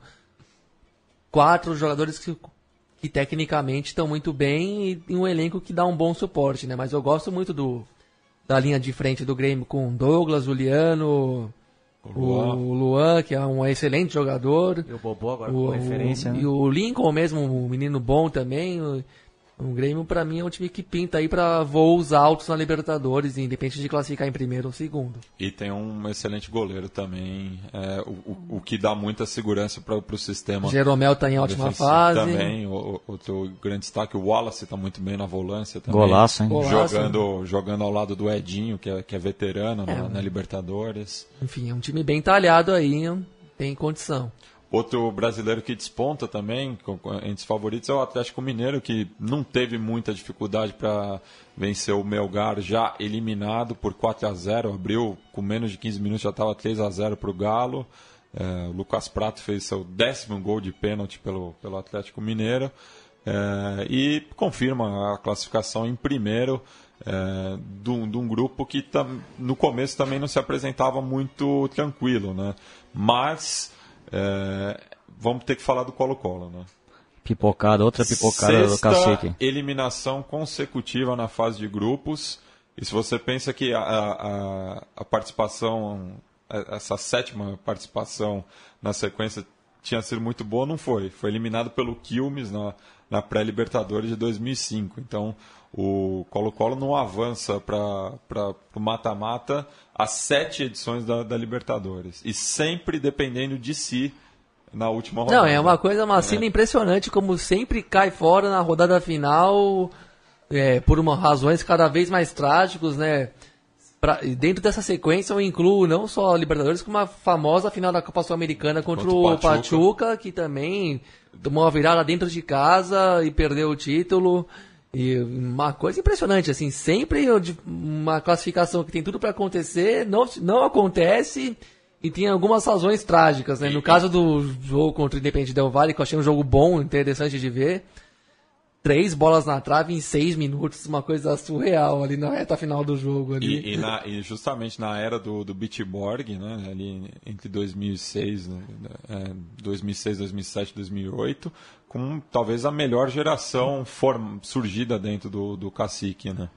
quatro jogadores que, que tecnicamente estão muito bem e, um elenco que dá um bom suporte, né? Mas eu gosto muito do da linha de frente do Grêmio com Douglas, Juliano, o Luan. o Luan, que é um excelente jogador. E o Bobô agora o, referência. O, né? E o Lincoln mesmo, um menino bom também. O Grêmio, para mim, é um time que pinta aí para voos altos na Libertadores, independente de classificar em primeiro ou segundo. E tem um excelente goleiro também, é, o, o, o, que dá muita segurança para o sistema. Jeromel está em ótima fase. Também, o, o, grande destaque, o Wallace está muito bem na volância também. Golaço, hein? Jogando, jogando ao lado do Edinho, que é, que é veterano é, na, na Libertadores. Enfim, é um time bem talhado aí, tem condição. Outro brasileiro que desponta também, entre os favoritos, é o Atlético Mineiro, que não teve muita dificuldade para vencer o Melgar, já eliminado por 4 a 0 Abriu com menos de 15 minutos, já estava 3 a 0 para o Galo. É, o Lucas Prato fez seu décimo gol de pênalti pelo, pelo Atlético Mineiro. É, e confirma a classificação em primeiro é, de, um, grupo que tam, no começo também não se apresentava muito tranquilo, né? Mas é, vamos ter que falar do Colo-Colo, né? Pipocada, outra pipocada Sexta do cacete. eliminação consecutiva na fase de grupos. E se você pensa que a, a, a participação, essa sétima participação na sequência tinha sido muito boa, não foi. Foi eliminado pelo Quilmes na, na pré-Libertadores de 2005. Então, o Colo-Colo não avança para o mata-mata as sete edições da, da, Libertadores. E sempre dependendo de si na última rodada. Não, é uma coisa, uma cena é. impressionante, como sempre cai fora na rodada final, é, por uma, razões cada vez mais trágicas, né? Pra, dentro dessa sequência eu incluo não só a Libertadores, como a famosa final da Copa Sul-Americana contra, contra, o Pachuca. Pachuca, que também tomou uma virada dentro de casa e perdeu o título. E uma coisa impressionante, assim, sempre uma classificação que tem tudo para acontecer, não, não acontece e tem algumas razões trágicas, né? No caso do jogo contra o Independente Del Valle, que eu achei um jogo bom, interessante de ver, três bolas na trave em seis minutos, uma coisa surreal ali na reta final do jogo. Ali. E, e, na, e justamente na era do, do Beachborg, né, ali entre 2006, né, é, 2006, 2007, 2008, com talvez a melhor geração form, surgida dentro do, do Cacique, né?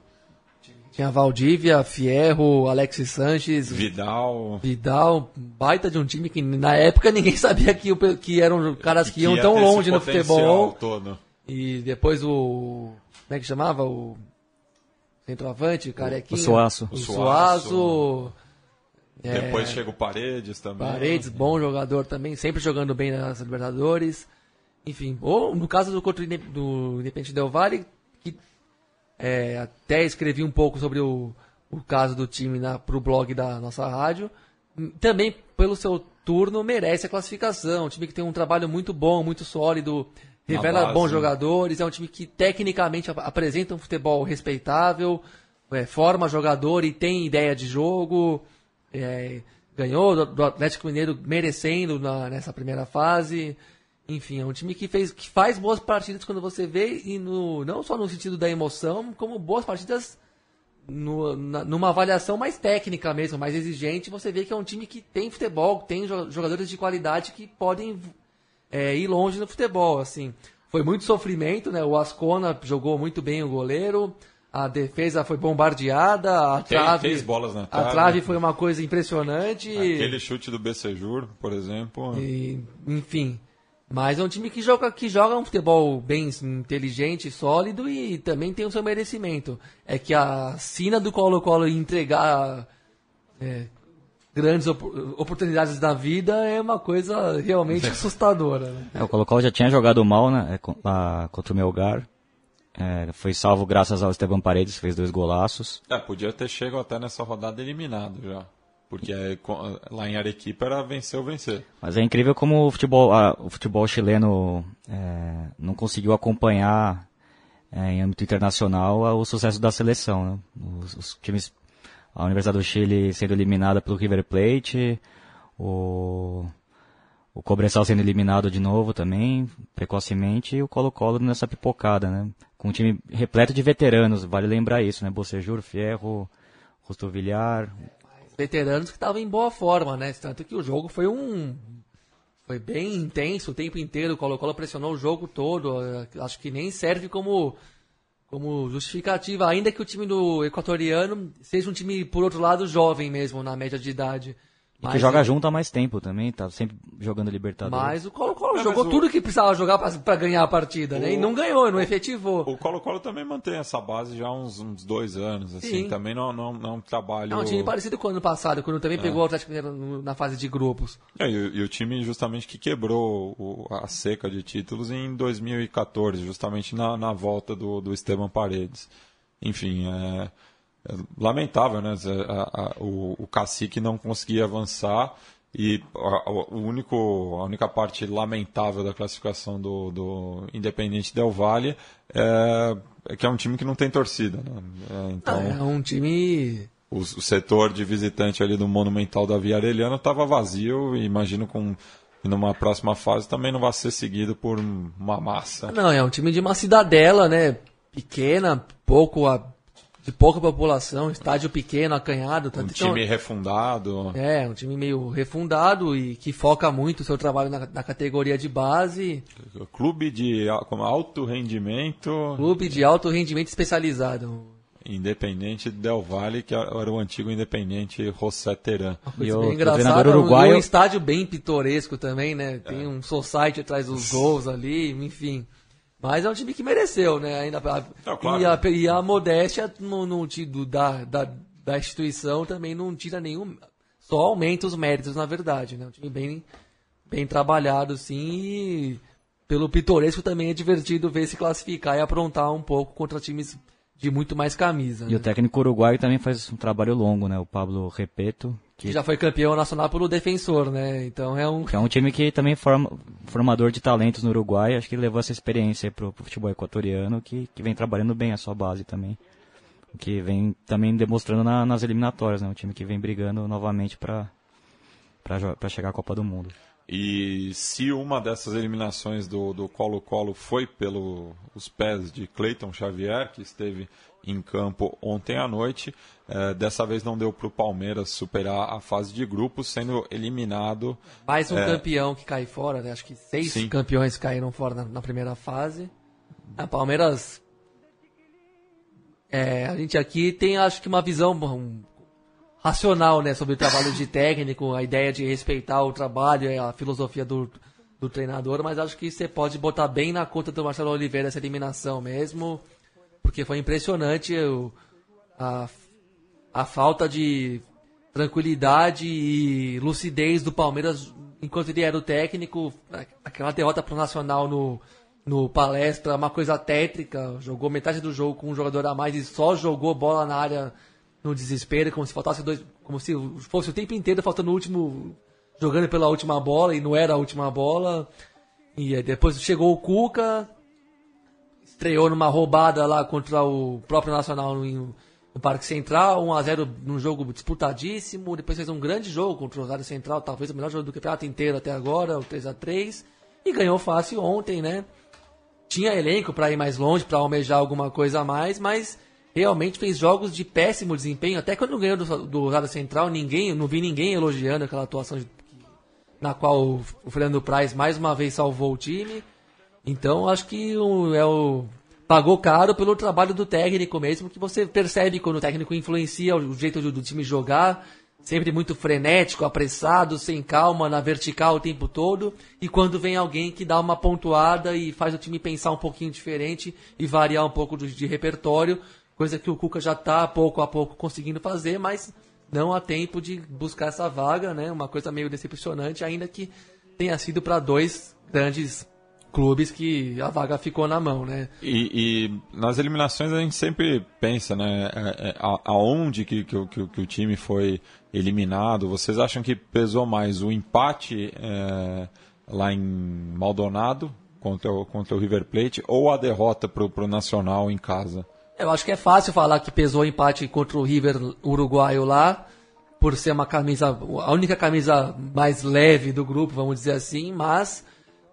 Tinha Valdívia, Fierro, Alexis Sanches, Vidal. Vidal, baita de um time que na época ninguém sabia que, que eram caras que, que iam tão longe no futebol. Todo. E depois o. Como é que chamava? O centroavante, carequinho. O Suaço. O Suaço. É, depois chega o Paredes também. Paredes, bom jogador também, sempre jogando bem nas Libertadores. Enfim, ou no caso do, do Independente Del Valle, que é, até escrevi um pouco sobre o, o caso do time para o blog da nossa rádio. Também, pelo seu turno, merece a classificação. Um time que tem um trabalho muito bom, muito sólido revela base. bons jogadores, é um time que tecnicamente ap- apresenta um futebol respeitável, é, forma jogador e tem ideia de jogo, é, ganhou do, do Atlético Mineiro merecendo na- nessa primeira fase. Enfim, é um time que, fez, que faz boas partidas quando você vê, e no, não só no sentido da emoção, como boas partidas no- na- numa avaliação mais técnica mesmo, mais exigente, você vê que é um time que tem futebol, tem jo- jogadores de qualidade que podem é, ir longe no futebol, assim. Foi muito sofrimento, né? O Ascona jogou muito bem o goleiro, a defesa foi bombardeada, a Fez- trave, fez bolas na a trave. trave foi uma coisa impressionante. Aquele chute do Becejur, por exemplo. E, enfim. Mas é um time que joga, que joga um futebol bem inteligente, sólido e também tem o seu merecimento. É que a sina do Colo-Colo entregar é, grandes op- oportunidades da vida é uma coisa realmente assustadora. Né? É, o Colo-Colo já tinha jogado mal né, é, contra o Melgar. É, foi salvo graças ao Esteban Paredes, que fez dois golaços. É, podia ter chegado até nessa rodada eliminado já. Porque é, co- lá em Arequipa era vencer ou vencer. Mas é incrível como o futebol, ah, o futebol chileno é, não conseguiu acompanhar é, em âmbito internacional o sucesso da seleção. Né? Os, os times, a Universidade do Chile sendo eliminada pelo River Plate, o, o Cobresal sendo eliminado de novo também, precocemente, e o Colo-Colo nessa pipocada, né? Com um time repleto de veteranos, vale lembrar isso, né? Bocejur, Fierro, Rusto Villar, Veteranos que estavam em boa forma, né? Tanto que o jogo foi um. Foi bem intenso o tempo inteiro. O Colo-Colo pressionou o jogo todo. eh, Acho que nem serve como, como justificativa, ainda que o time do equatoriano seja um time, por outro lado, jovem mesmo, na média de idade. E que joga junto há mais tempo também, tá sempre jogando Libertadores. Mas o Colo-Colo É, jogou mas o- tudo que precisava jogar pra, pra ganhar a partida, né? E O- não ganhou, não efetivou. O Colo-Colo também mantém essa base já há uns, uns dois anos, assim. Sim. Também não, não, não trabalho... É um time parecido com o ano passado, quando também É. pegou o Atlético Mineiro na fase de grupos. É, e, o- e o time justamente que quebrou o- a seca de títulos em 2014, justamente na, na volta do, do Esteban Paredes. Enfim, é lamentável, né? A- a- o, o cacique não conseguia avançar e a, o único, a única parte lamentável da classificação do, do Independente Del Valle é, é que é um time que não tem torcida. Né? É, então, É um time o, o setor de visitante ali do Monumental da Via Arellana estava vazio e imagino com numa próxima fase também não vai ser seguido por uma massa. Não, é um time de uma cidadela, né? Pequena, pouco a- de pouca população, estádio pequeno, acanhado. Um Tanto que é um- time refundado. É, um time meio refundado e que foca muito o seu trabalho na, na categoria de base, Clube de como alto rendimento, clube de alto rendimento especializado. Independente Del Valle, que era o antigo Independente José Teran. Uma E o- treinador e um- uruguaio- e um estádio bem pitoresco também, né? Tem um society atrás dos gols ali, enfim. Mas é um time que mereceu, né? Ainda, Não, claro. e, a, e a modéstia no, no, do- da, da, da instituição também não tira nenhum. Só aumenta os méritos, na verdade, né? Um time bem, bem trabalhado, sim, e pelo pitoresco também é divertido ver se classificar e aprontar um pouco contra times de muito mais camisa. E né? o técnico uruguaio também faz um trabalho longo, né? O Pablo Repeto, que, já foi campeão nacional pelo defensor, né? Então é um. é um time que também forma formador de talentos no Uruguai. Acho que levou essa experiência aí pro, pro futebol equatoriano, que, que vem trabalhando bem a sua base também. O que vem também demonstrando na- nas eliminatórias, né? Um time que vem brigando novamente para para chegar à Copa do Mundo. E se uma dessas eliminações do do Colo-Colo foi pelos pés de Cleiton Xavier, que esteve em campo ontem à noite, eh, dessa vez não deu para o Palmeiras superar a fase de grupos, sendo eliminado. Mais um É. campeão que cai fora, né? Acho que seis Sim. campeões caíram fora na, na primeira fase. A Palmeiras. É, a gente aqui tem, acho que, uma visão um, racional, né? Sobre o trabalho de técnico, a ideia de respeitar o trabalho, e a filosofia do, do treinador, mas acho que você pode botar bem na conta do Marcelo Oliveira essa eliminação mesmo, porque foi impressionante o, a, a falta de tranquilidade e lucidez do Palmeiras enquanto ele era o técnico. Aquela derrota pro Nacional no, no palestra, uma coisa tétrica. Jogou metade do jogo com um jogador a mais e só jogou bola na área no desespero, como se faltasse dois. Como se fosse o tempo inteiro faltando o último. jogando pela última bola e não era a última bola. E depois chegou o Cuca, estreou numa roubada lá contra o próprio Nacional no, no Parque Central, 1x0 num jogo disputadíssimo, depois fez um grande jogo contra o Rosário Central, talvez o melhor jogo do campeonato inteiro até agora, o 3x3, e ganhou fácil ontem, né? Tinha elenco para ir mais longe, para almejar alguma coisa a mais, mas realmente fez jogos de péssimo desempenho, até quando ganhou do, Rosário Central, ninguém, não vi ninguém elogiando aquela atuação de, na qual o, o Fernando Praz mais uma vez salvou o time. Então acho que o, é o pagou caro pelo trabalho do técnico mesmo, que você percebe quando o técnico influencia o jeito do, do time jogar, sempre muito frenético, apressado, sem calma, na vertical o tempo todo, e quando vem alguém que dá uma pontuada e faz o time pensar um pouquinho diferente e variar um pouco de, de repertório, coisa que o Cuca já está pouco a pouco conseguindo fazer, mas não há tempo de buscar essa vaga, né? Uma coisa meio decepcionante, ainda que tenha sido para dois grandes clubes que a vaga ficou na mão, né? E, e nas eliminações a gente sempre pensa, né? É, é, aonde que, que, que, que, o time foi eliminado? Vocês acham que pesou mais o empate é, lá em Maldonado contra o, contra o River Plate ou a derrota para o Nacional em casa? Eu acho que é fácil falar que pesou o empate contra o River uruguaio lá, por ser uma camisa, a única camisa mais leve do grupo, vamos dizer assim, mas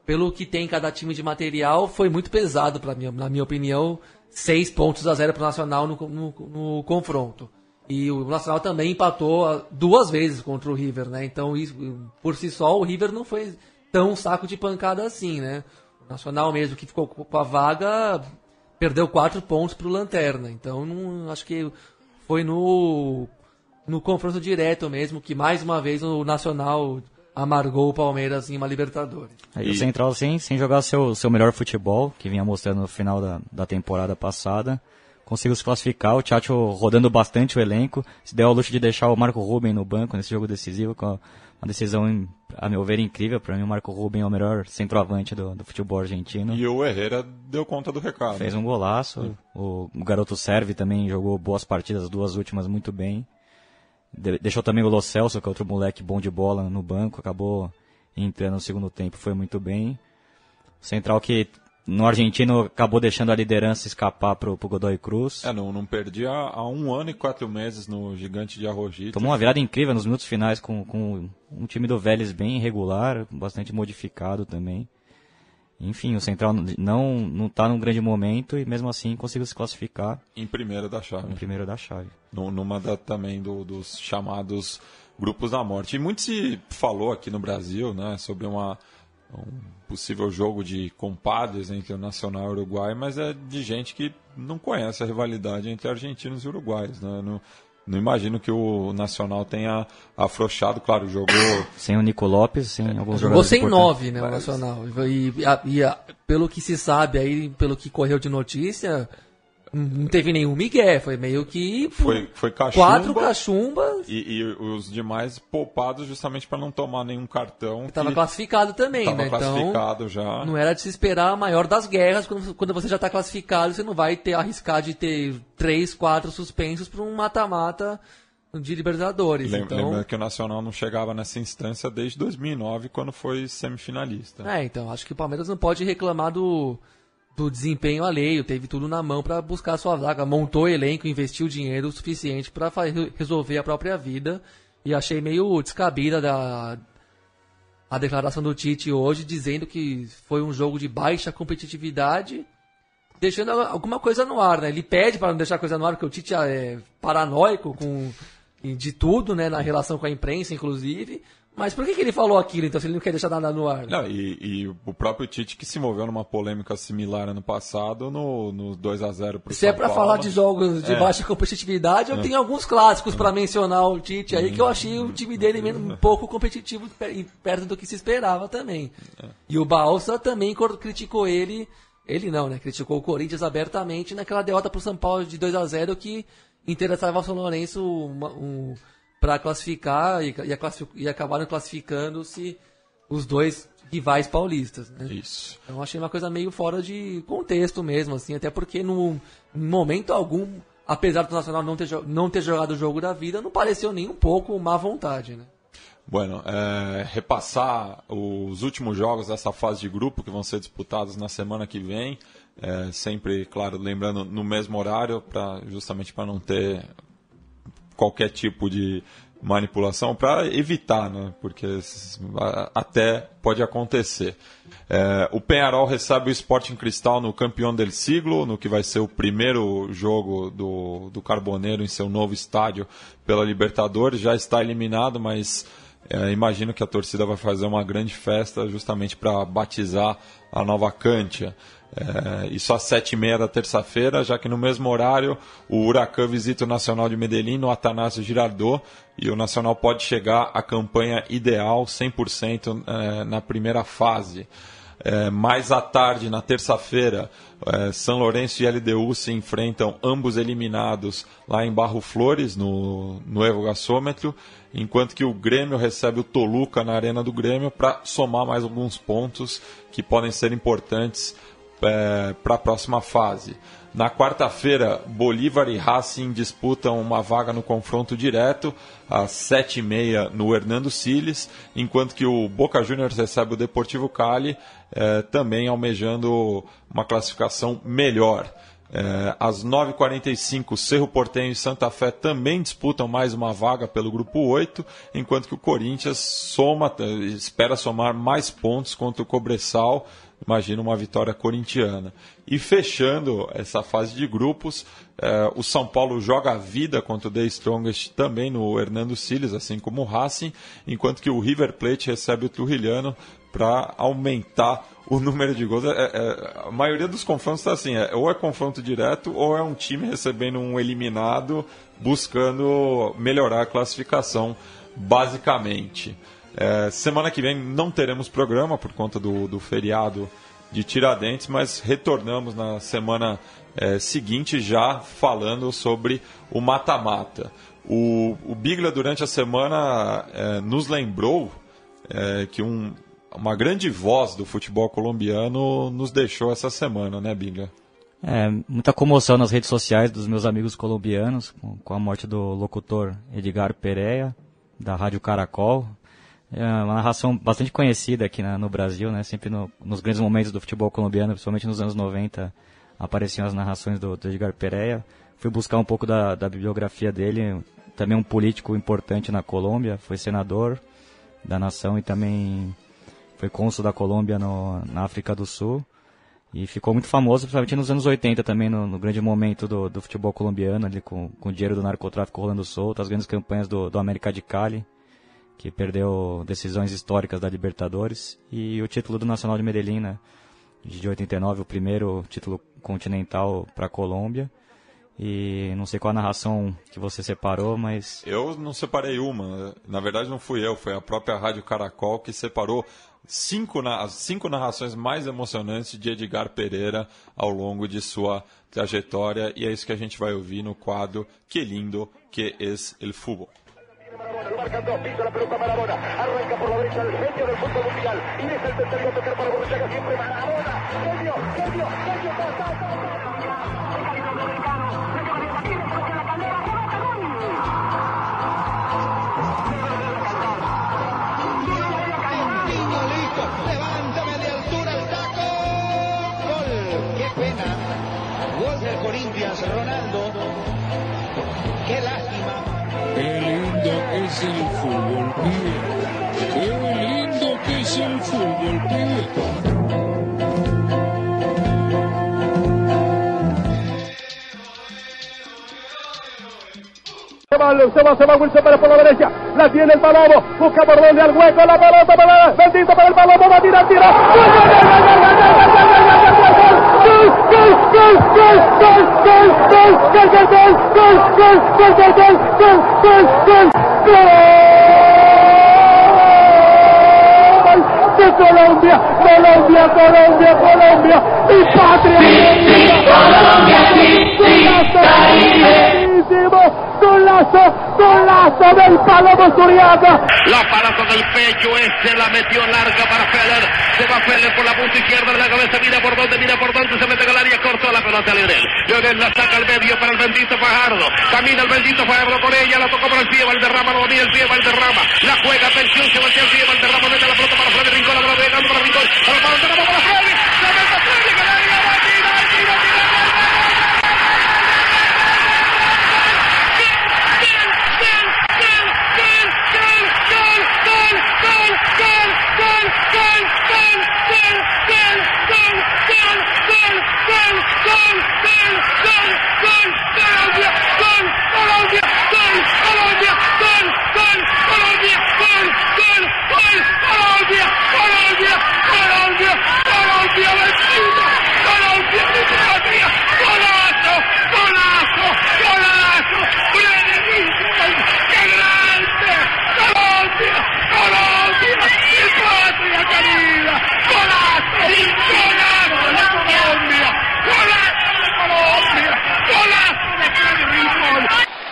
pelo que tem cada time de material, foi muito pesado para mim, na minha opinião, seis pontos a zero para o Nacional no, no, no, confronto. E o Nacional também empatou duas vezes contra o River, né? Então, isso, por si só, o River não foi tão saco de pancada assim, né? O Nacional mesmo que ficou com a vaga perdeu quatro pontos para o Lanterna. Então, não, acho que foi no, no confronto direto mesmo que mais uma vez o Nacional amargou o Palmeiras em uma Libertadores. Aí e... o Central, sem, sem jogar seu, seu melhor futebol, que vinha mostrando no final da, da temporada passada, conseguiu se classificar. O Tchatcho rodando bastante o elenco, se deu ao luxo de deixar o Marco Ruben no banco nesse jogo decisivo, com uma decisão, a meu ver, incrível. Para mim, o Marco Ruben é o melhor centroavante do, do futebol argentino. E o Herrera deu conta do recado. Fez um golaço. O, o garoto Serve também jogou boas partidas, as duas últimas muito bem. De, deixou também o Lo Celso, que é outro moleque bom de bola, no banco. Acabou entrando no segundo tempo, foi muito bem. Central que no argentino acabou deixando a liderança escapar pro, pro Godoy Cruz. É, não, não perdia há um ano e quatro meses no Gigante de Arrojito. Tomou uma virada incrível nos minutos finais com, com um time do Vélez bem irregular, bastante modificado também. Enfim, o Central não não está num grande momento e mesmo assim conseguiu se classificar. Em primeiro da chave. Em primeiro da chave. Numa da, também do, dos chamados grupos da morte. E muito se falou aqui no Brasil né, sobre uma um possível jogo de compadres entre o Nacional e o Uruguai, mas é de gente que não conhece a rivalidade entre argentinos e uruguaios. Né? Não, não imagino que o Nacional tenha afrouxado, claro, jogou. Sem o Nico Lopes, sem é, alguns jogadores. Jogou sem nove, né, o Nacional. E, e, e, pelo que se sabe aí, pelo que correu de notícia, não teve nenhum migué, foi meio que foi, foi cachumba, quatro cachumbas e, e os demais poupados justamente para não tomar nenhum cartão. Estava classificado também, né? classificado então, já. Não era de se esperar a maior das guerras quando, quando você já está classificado, você não vai ter arriscar de ter três, quatro suspensos para um mata-mata de Libertadores. Lembra, então... lembra que o Nacional não chegava nessa instância desde 2009, quando foi semifinalista. É, então acho que o Palmeiras não pode reclamar do do desempenho alheio, teve tudo na mão para buscar a sua vaga, montou elenco, investiu dinheiro suficiente para resolver a própria vida. E achei meio descabida da, a declaração do Tite hoje, dizendo que foi um jogo de baixa competitividade, deixando alguma coisa no ar. Né? Ele pede para não deixar coisa no ar, porque o Tite é paranoico com de tudo, né, na relação com a imprensa, inclusive. Mas por que, que ele falou aquilo, então, se ele não quer deixar nada no ar? Não, e, e, o próprio Tite que se moveu numa polêmica similar ano passado no, no 2 a 0 pro Se é São é para falar de jogos de é. baixa competitividade, eu é. tenho alguns clássicos para mencionar o Tite aí, que eu achei o time dele um pouco competitivo perto do que se esperava também. É. E o Balsa também criticou ele, ele não, né? Criticou o Corinthians abertamente naquela derrota pro São Paulo de 2 a 0 que interessava ao São Lourenço um para classificar e, e, classific, e acabaram classificando-se os dois rivais paulistas. Né? Isso. Então achei uma coisa meio fora de contexto mesmo, assim, até porque no momento algum, apesar do Nacional não ter, não ter jogado o jogo da vida, não pareceu nem um pouco má vontade, né? Bueno, é, repassar os últimos jogos dessa fase de grupo que vão ser disputados na semana que vem, é, sempre, claro, lembrando no mesmo horário, pra, justamente para não ter qualquer tipo de manipulação para evitar, né? Porque até pode acontecer. É, o Penharol recebe o Sporting Cristal no Campeão del Siglo, no que vai ser o primeiro jogo do, do Carboneiro em seu novo estádio pela Libertadores. Já está eliminado, mas é, imagino que a torcida vai fazer uma grande festa justamente para batizar a nova Cântia. É, isso às sete e meia da terça-feira, já que no mesmo horário o Huracan visita o Nacional de Medellín no Atanásio Girardot e o Nacional pode chegar à campanha ideal 100% é, na primeira fase. É, mais à tarde, na terça-feira, é, São Lourenço e LDU se enfrentam, ambos eliminados, lá em Barro Flores, no, no Evo Gasômetro, enquanto que o Grêmio recebe o Toluca na Arena do Grêmio para somar mais alguns pontos que podem ser importantes é, para a próxima fase. Na quarta-feira, Bolívar e Racing disputam uma vaga no confronto direto, às sete e meia no Hernando Siles, enquanto que o Boca Juniors recebe o Deportivo Cali, é, também almejando uma classificação melhor. É, às 9h45, Cerro Portenho e Santa Fé também disputam mais uma vaga pelo grupo 8, enquanto que o Corinthians soma, espera somar mais pontos contra o Cobressal imagina uma vitória corintiana. E fechando essa fase de grupos, eh, o São Paulo joga a vida contra o The Strongest também no Hernando Siles, assim como o Racing, enquanto que o River Plate recebe o Trujillano para aumentar o número de gols. É, é, a maioria dos confrontos está assim, é, ou é confronto direto ou é um time recebendo um eliminado buscando melhorar a classificação, basicamente. É, semana que vem não teremos programa por conta do, do feriado de Tiradentes, mas retornamos na semana é, seguinte já falando sobre o mata-mata. O, o Bigla, durante a semana, é, nos lembrou é, que um, uma grande voz do futebol colombiano nos deixou essa semana, né, Bigla? É, muita comoção nas redes sociais dos meus amigos colombianos com, a morte do locutor Edgar Pereira, da Rádio Caracol. É uma narração bastante conhecida aqui na, no Brasil, né? Sempre no, nos grandes momentos do futebol colombiano, principalmente nos anos 90, apareciam as narrações do, do Edgar Pereira. Fui buscar um pouco da, da bibliografia dele, também um político importante na Colômbia, foi senador da nação e também foi cônsul da Colômbia no, na África do Sul. E ficou muito famoso, principalmente nos anos 80 também, no, no grande momento do, do, futebol colombiano, ali com, com o dinheiro do narcotráfico rolando solto, as grandes campanhas do, do América de Cali que perdeu decisões históricas da Libertadores, e o título do Nacional de Medellín, né, de 89, o primeiro título continental para a Colômbia. E não sei qual a narração que você separou, mas. Eu não separei uma. Na verdade, não fui eu, foi a própria Rádio Caracol que separou cinco, as cinco narrações mais emocionantes de Edgar Pereira ao longo de sua trajetória. E é isso que a gente vai ouvir no quadro Que Lindo Que Es El Fútbol. Lo marcan dos, la pelota Marabona, arranca por la derecha el genio del fútbol mundial, y deja el tercero a tocar para Borruchaga siempre Marabona, genio, genio, genio, ta, ta, ta, es el fútbol. Qué lindo que es el fútbol, pibe. Se va, se va, se va Wilson Pérez por la el Palomo. Busca por donde al hueco. La pelota para Bendito para el Palomo. Va a tirar, tira. ¡Gol! De Colombia, Colombia, Colombia, Colombia, mi patria. Colombia sí, golazo, golazo del Palomo Zuriaga. La palazo del pecho, este la metió larga para Feller. Se va Feller por la punta izquierda de la cabeza, mira por dónde, mira por dónde, se mete con el área, cortó la pelota libre. Leonel la saca al medio para el bendito Fajardo. Camina el bendito Fajardo con ella, la tocó por el pie, Valderrama, lo domina el pie, Valderrama. La juega, atención, se voltea el pie, Valderrama mete la pelota para Freddy Rincón, la pelota para Rincón. Para Valderrama, para Freddy. Se mete Freddy, ¡Gol, gol, gol, Colombia! ¡Gol, Colombia!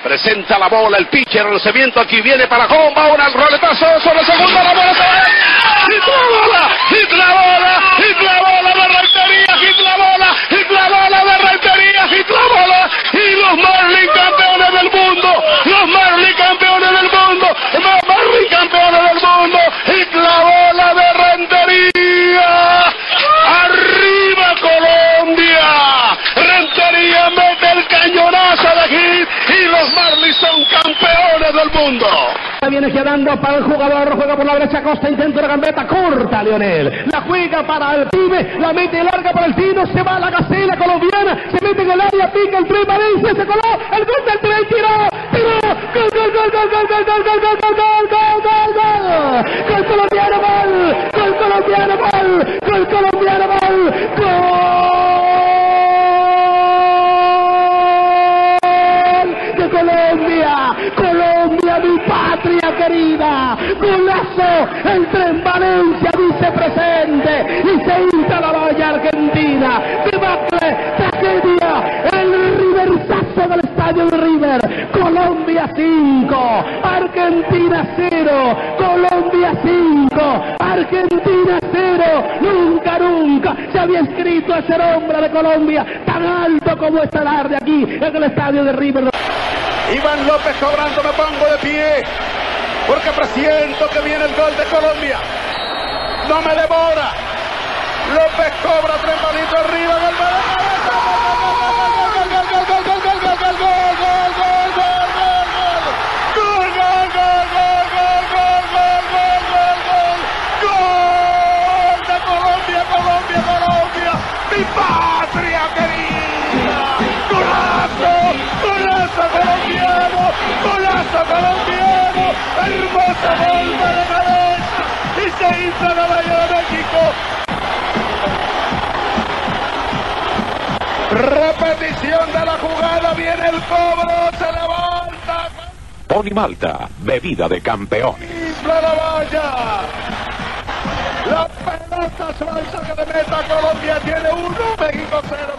Presenta la bola el pitcher, el lanzamiento aquí viene para Comba, ahora el roletazo sobre la segunda, la bola se va. ¡Hit la bola! ¡Hit la bola! ¡Hit la bola de Rentería! ¡Hit la bola! ¡Hit la bola de Rentería! ¡Hit la bola! ¡Y los Marlins campeones del mundo! ¡Los Marlins campeones del mundo! Viene girando para el jugador, juega por la derecha Costa, intenta la gambeta, corta Leonel. La juega para el pibe, la mete larga para el tino, se va la gacela colombiana, se mete en el área, pica el tren, Valencia, se coló, el gol del tren, tiró, tiró, gol, gol, gol, gol, gol, gol, gol, gol, gol, gol, gol, gol, gol, gol colombiano, gol, gol colombiano, gol, gol colombiano, gol, gol de Colombia, Colombia, mi patria querida, golazo, el Valencia dice y se hincha la valla argentina, debacle, tragedia, el riversazo del estadio de River, Colombia 5, Argentina 0, Colombia 5, Argentina 0, nunca, nunca se había escrito ese nombre de Colombia tan alto como esta tarde aquí en el estadio de River. Iván López cobrando, me pongo de pie, porque presiento que viene el gol de Colombia. No me demora. López cobra tres manitos arriba, gol, gol, gol, gol, gol, gol, gol, gol, gol, gol, gol, gol. Mi patria querida. Golazo, golazo colombiano, golazo colombiano. Hermosa bomba de cabeza. Y se hizo la Bahía de México. Repetición de la jugada, viene el cobro, se levanta. Pony Malta, bebida de campeones. la valla. La pelota suelta que le meta Colombia tiene uno, México cero.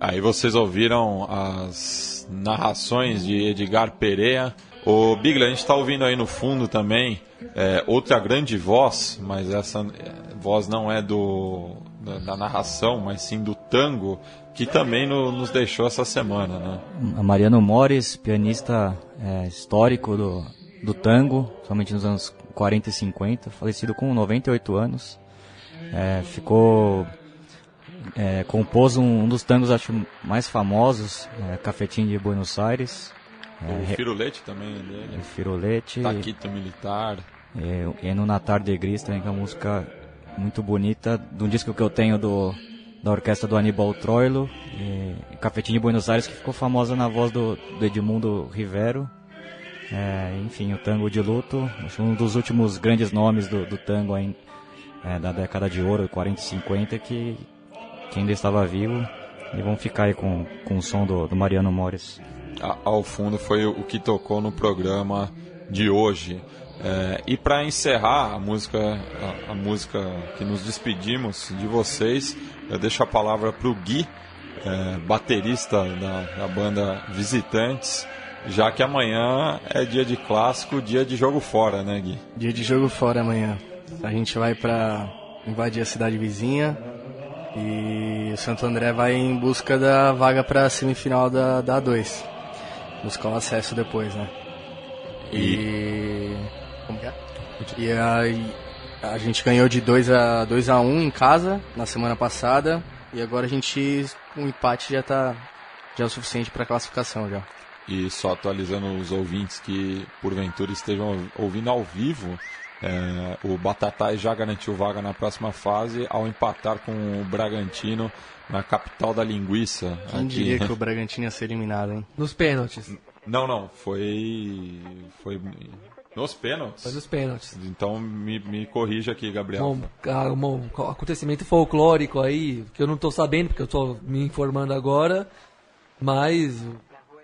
Aí vocês ouviram as narrações de Edgar Pereira. O Bigler, a gente está ouvindo aí no fundo também é, outra grande voz, mas essa é, voz não é do da, da narração, mas sim do tango, que também no- nos deixou essa semana, né? A Mariano Mores, pianista é, histórico do, do tango, somente nos anos 40 e 50, falecido com 98 anos. É, ficou. é, compôs um, um dos tangos, acho, mais famosos, é, Cafetim de Buenos Aires. O É, Firulete também é dele. Firolete. Taquito Militar. É, e no Natar de Gris também, que é uma música muito bonita, de um disco que eu tenho do, da orquestra do Aníbal Troilo, e Cafetim de Buenos Aires, que ficou famosa na voz do, do Edmundo Rivero. É, enfim, o tango de luto, acho um dos últimos grandes nomes do, do tango aí, é, da década de ouro, 40 e 50, que, que ainda estava vivo. E vamos ficar aí com, com o som do, do Mariano Mores. Ao fundo foi o que tocou no programa de hoje. É, e para encerrar a música, a, a música que nos despedimos de vocês, eu deixo a palavra para o Gui, é, baterista da, da banda Visitantes, já que amanhã é dia de clássico, dia de jogo fora, né, Gui? Dia de jogo fora amanhã. A gente vai pra invadir a cidade vizinha E o Santo André vai em busca da vaga para a semifinal da, da A2. Buscar o acesso depois, né? E. Como que é? E aí, a gente ganhou de 2 a 2 a 1 em casa na semana passada. E agora a gente. Um empate já tá. Já é o suficiente para classificação já. E só atualizando os ouvintes que porventura estejam ouvindo ao vivo, é, o Batatais já garantiu vaga na próxima fase ao empatar com o Bragantino na capital da linguiça. Quem aqui. diria que o Bragantino ia ser eliminado, hein? Nos pênaltis. Não, não, foi. Foi nos pênaltis. Foi nos pênaltis. Então me, me corrija aqui, Gabriel. Um, ah, um acontecimento folclórico aí, que eu não tô sabendo, porque eu tô me informando agora, mas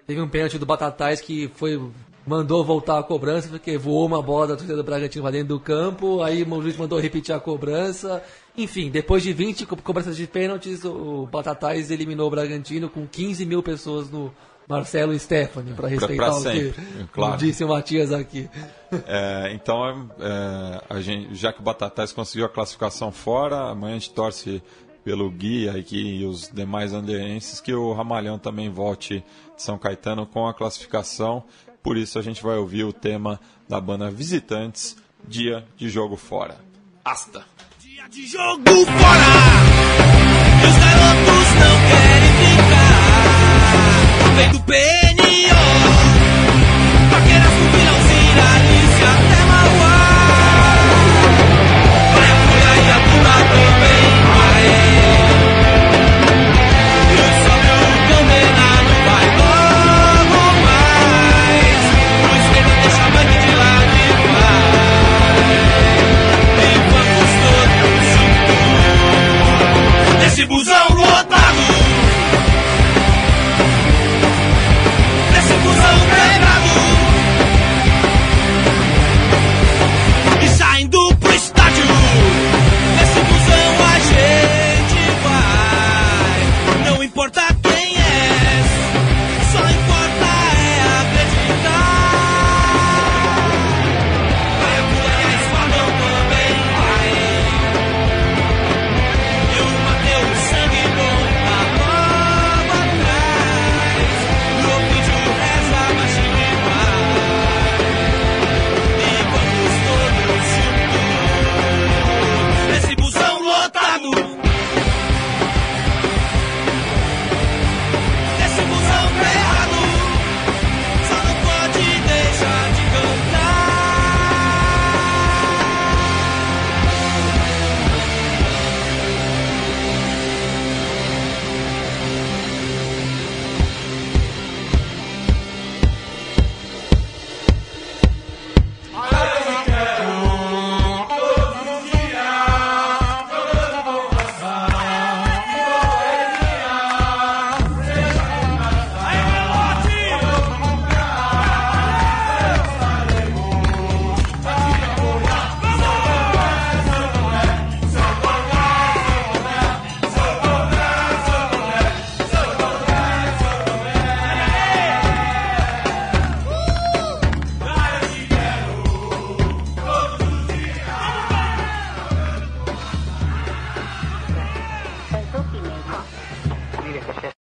teve um pênalti do Batatais que foi mandou voltar a cobrança, porque voou uma bola da torcida do Bragantino pra dentro do campo, aí o juiz mandou repetir a cobrança. Enfim, depois de 20 co- cobranças de pênaltis, o Batatais eliminou o Bragantino com 15 mil pessoas no Marcelo Stefani, para respeitar pra o que sempre, claro. disse o Matias aqui. É, então, é, a gente, já que o Batatais conseguiu a classificação fora, amanhã a gente torce pelo Gui aqui e os demais andeenses que o Ramalhão também volte de São Caetano com a classificação. Por isso a gente vai ouvir o tema da banda Visitantes, Dia de Jogo Fora. Asta! Dia de jogo fora! E os garotos não querem ficar. Vem do PNO. Paqueras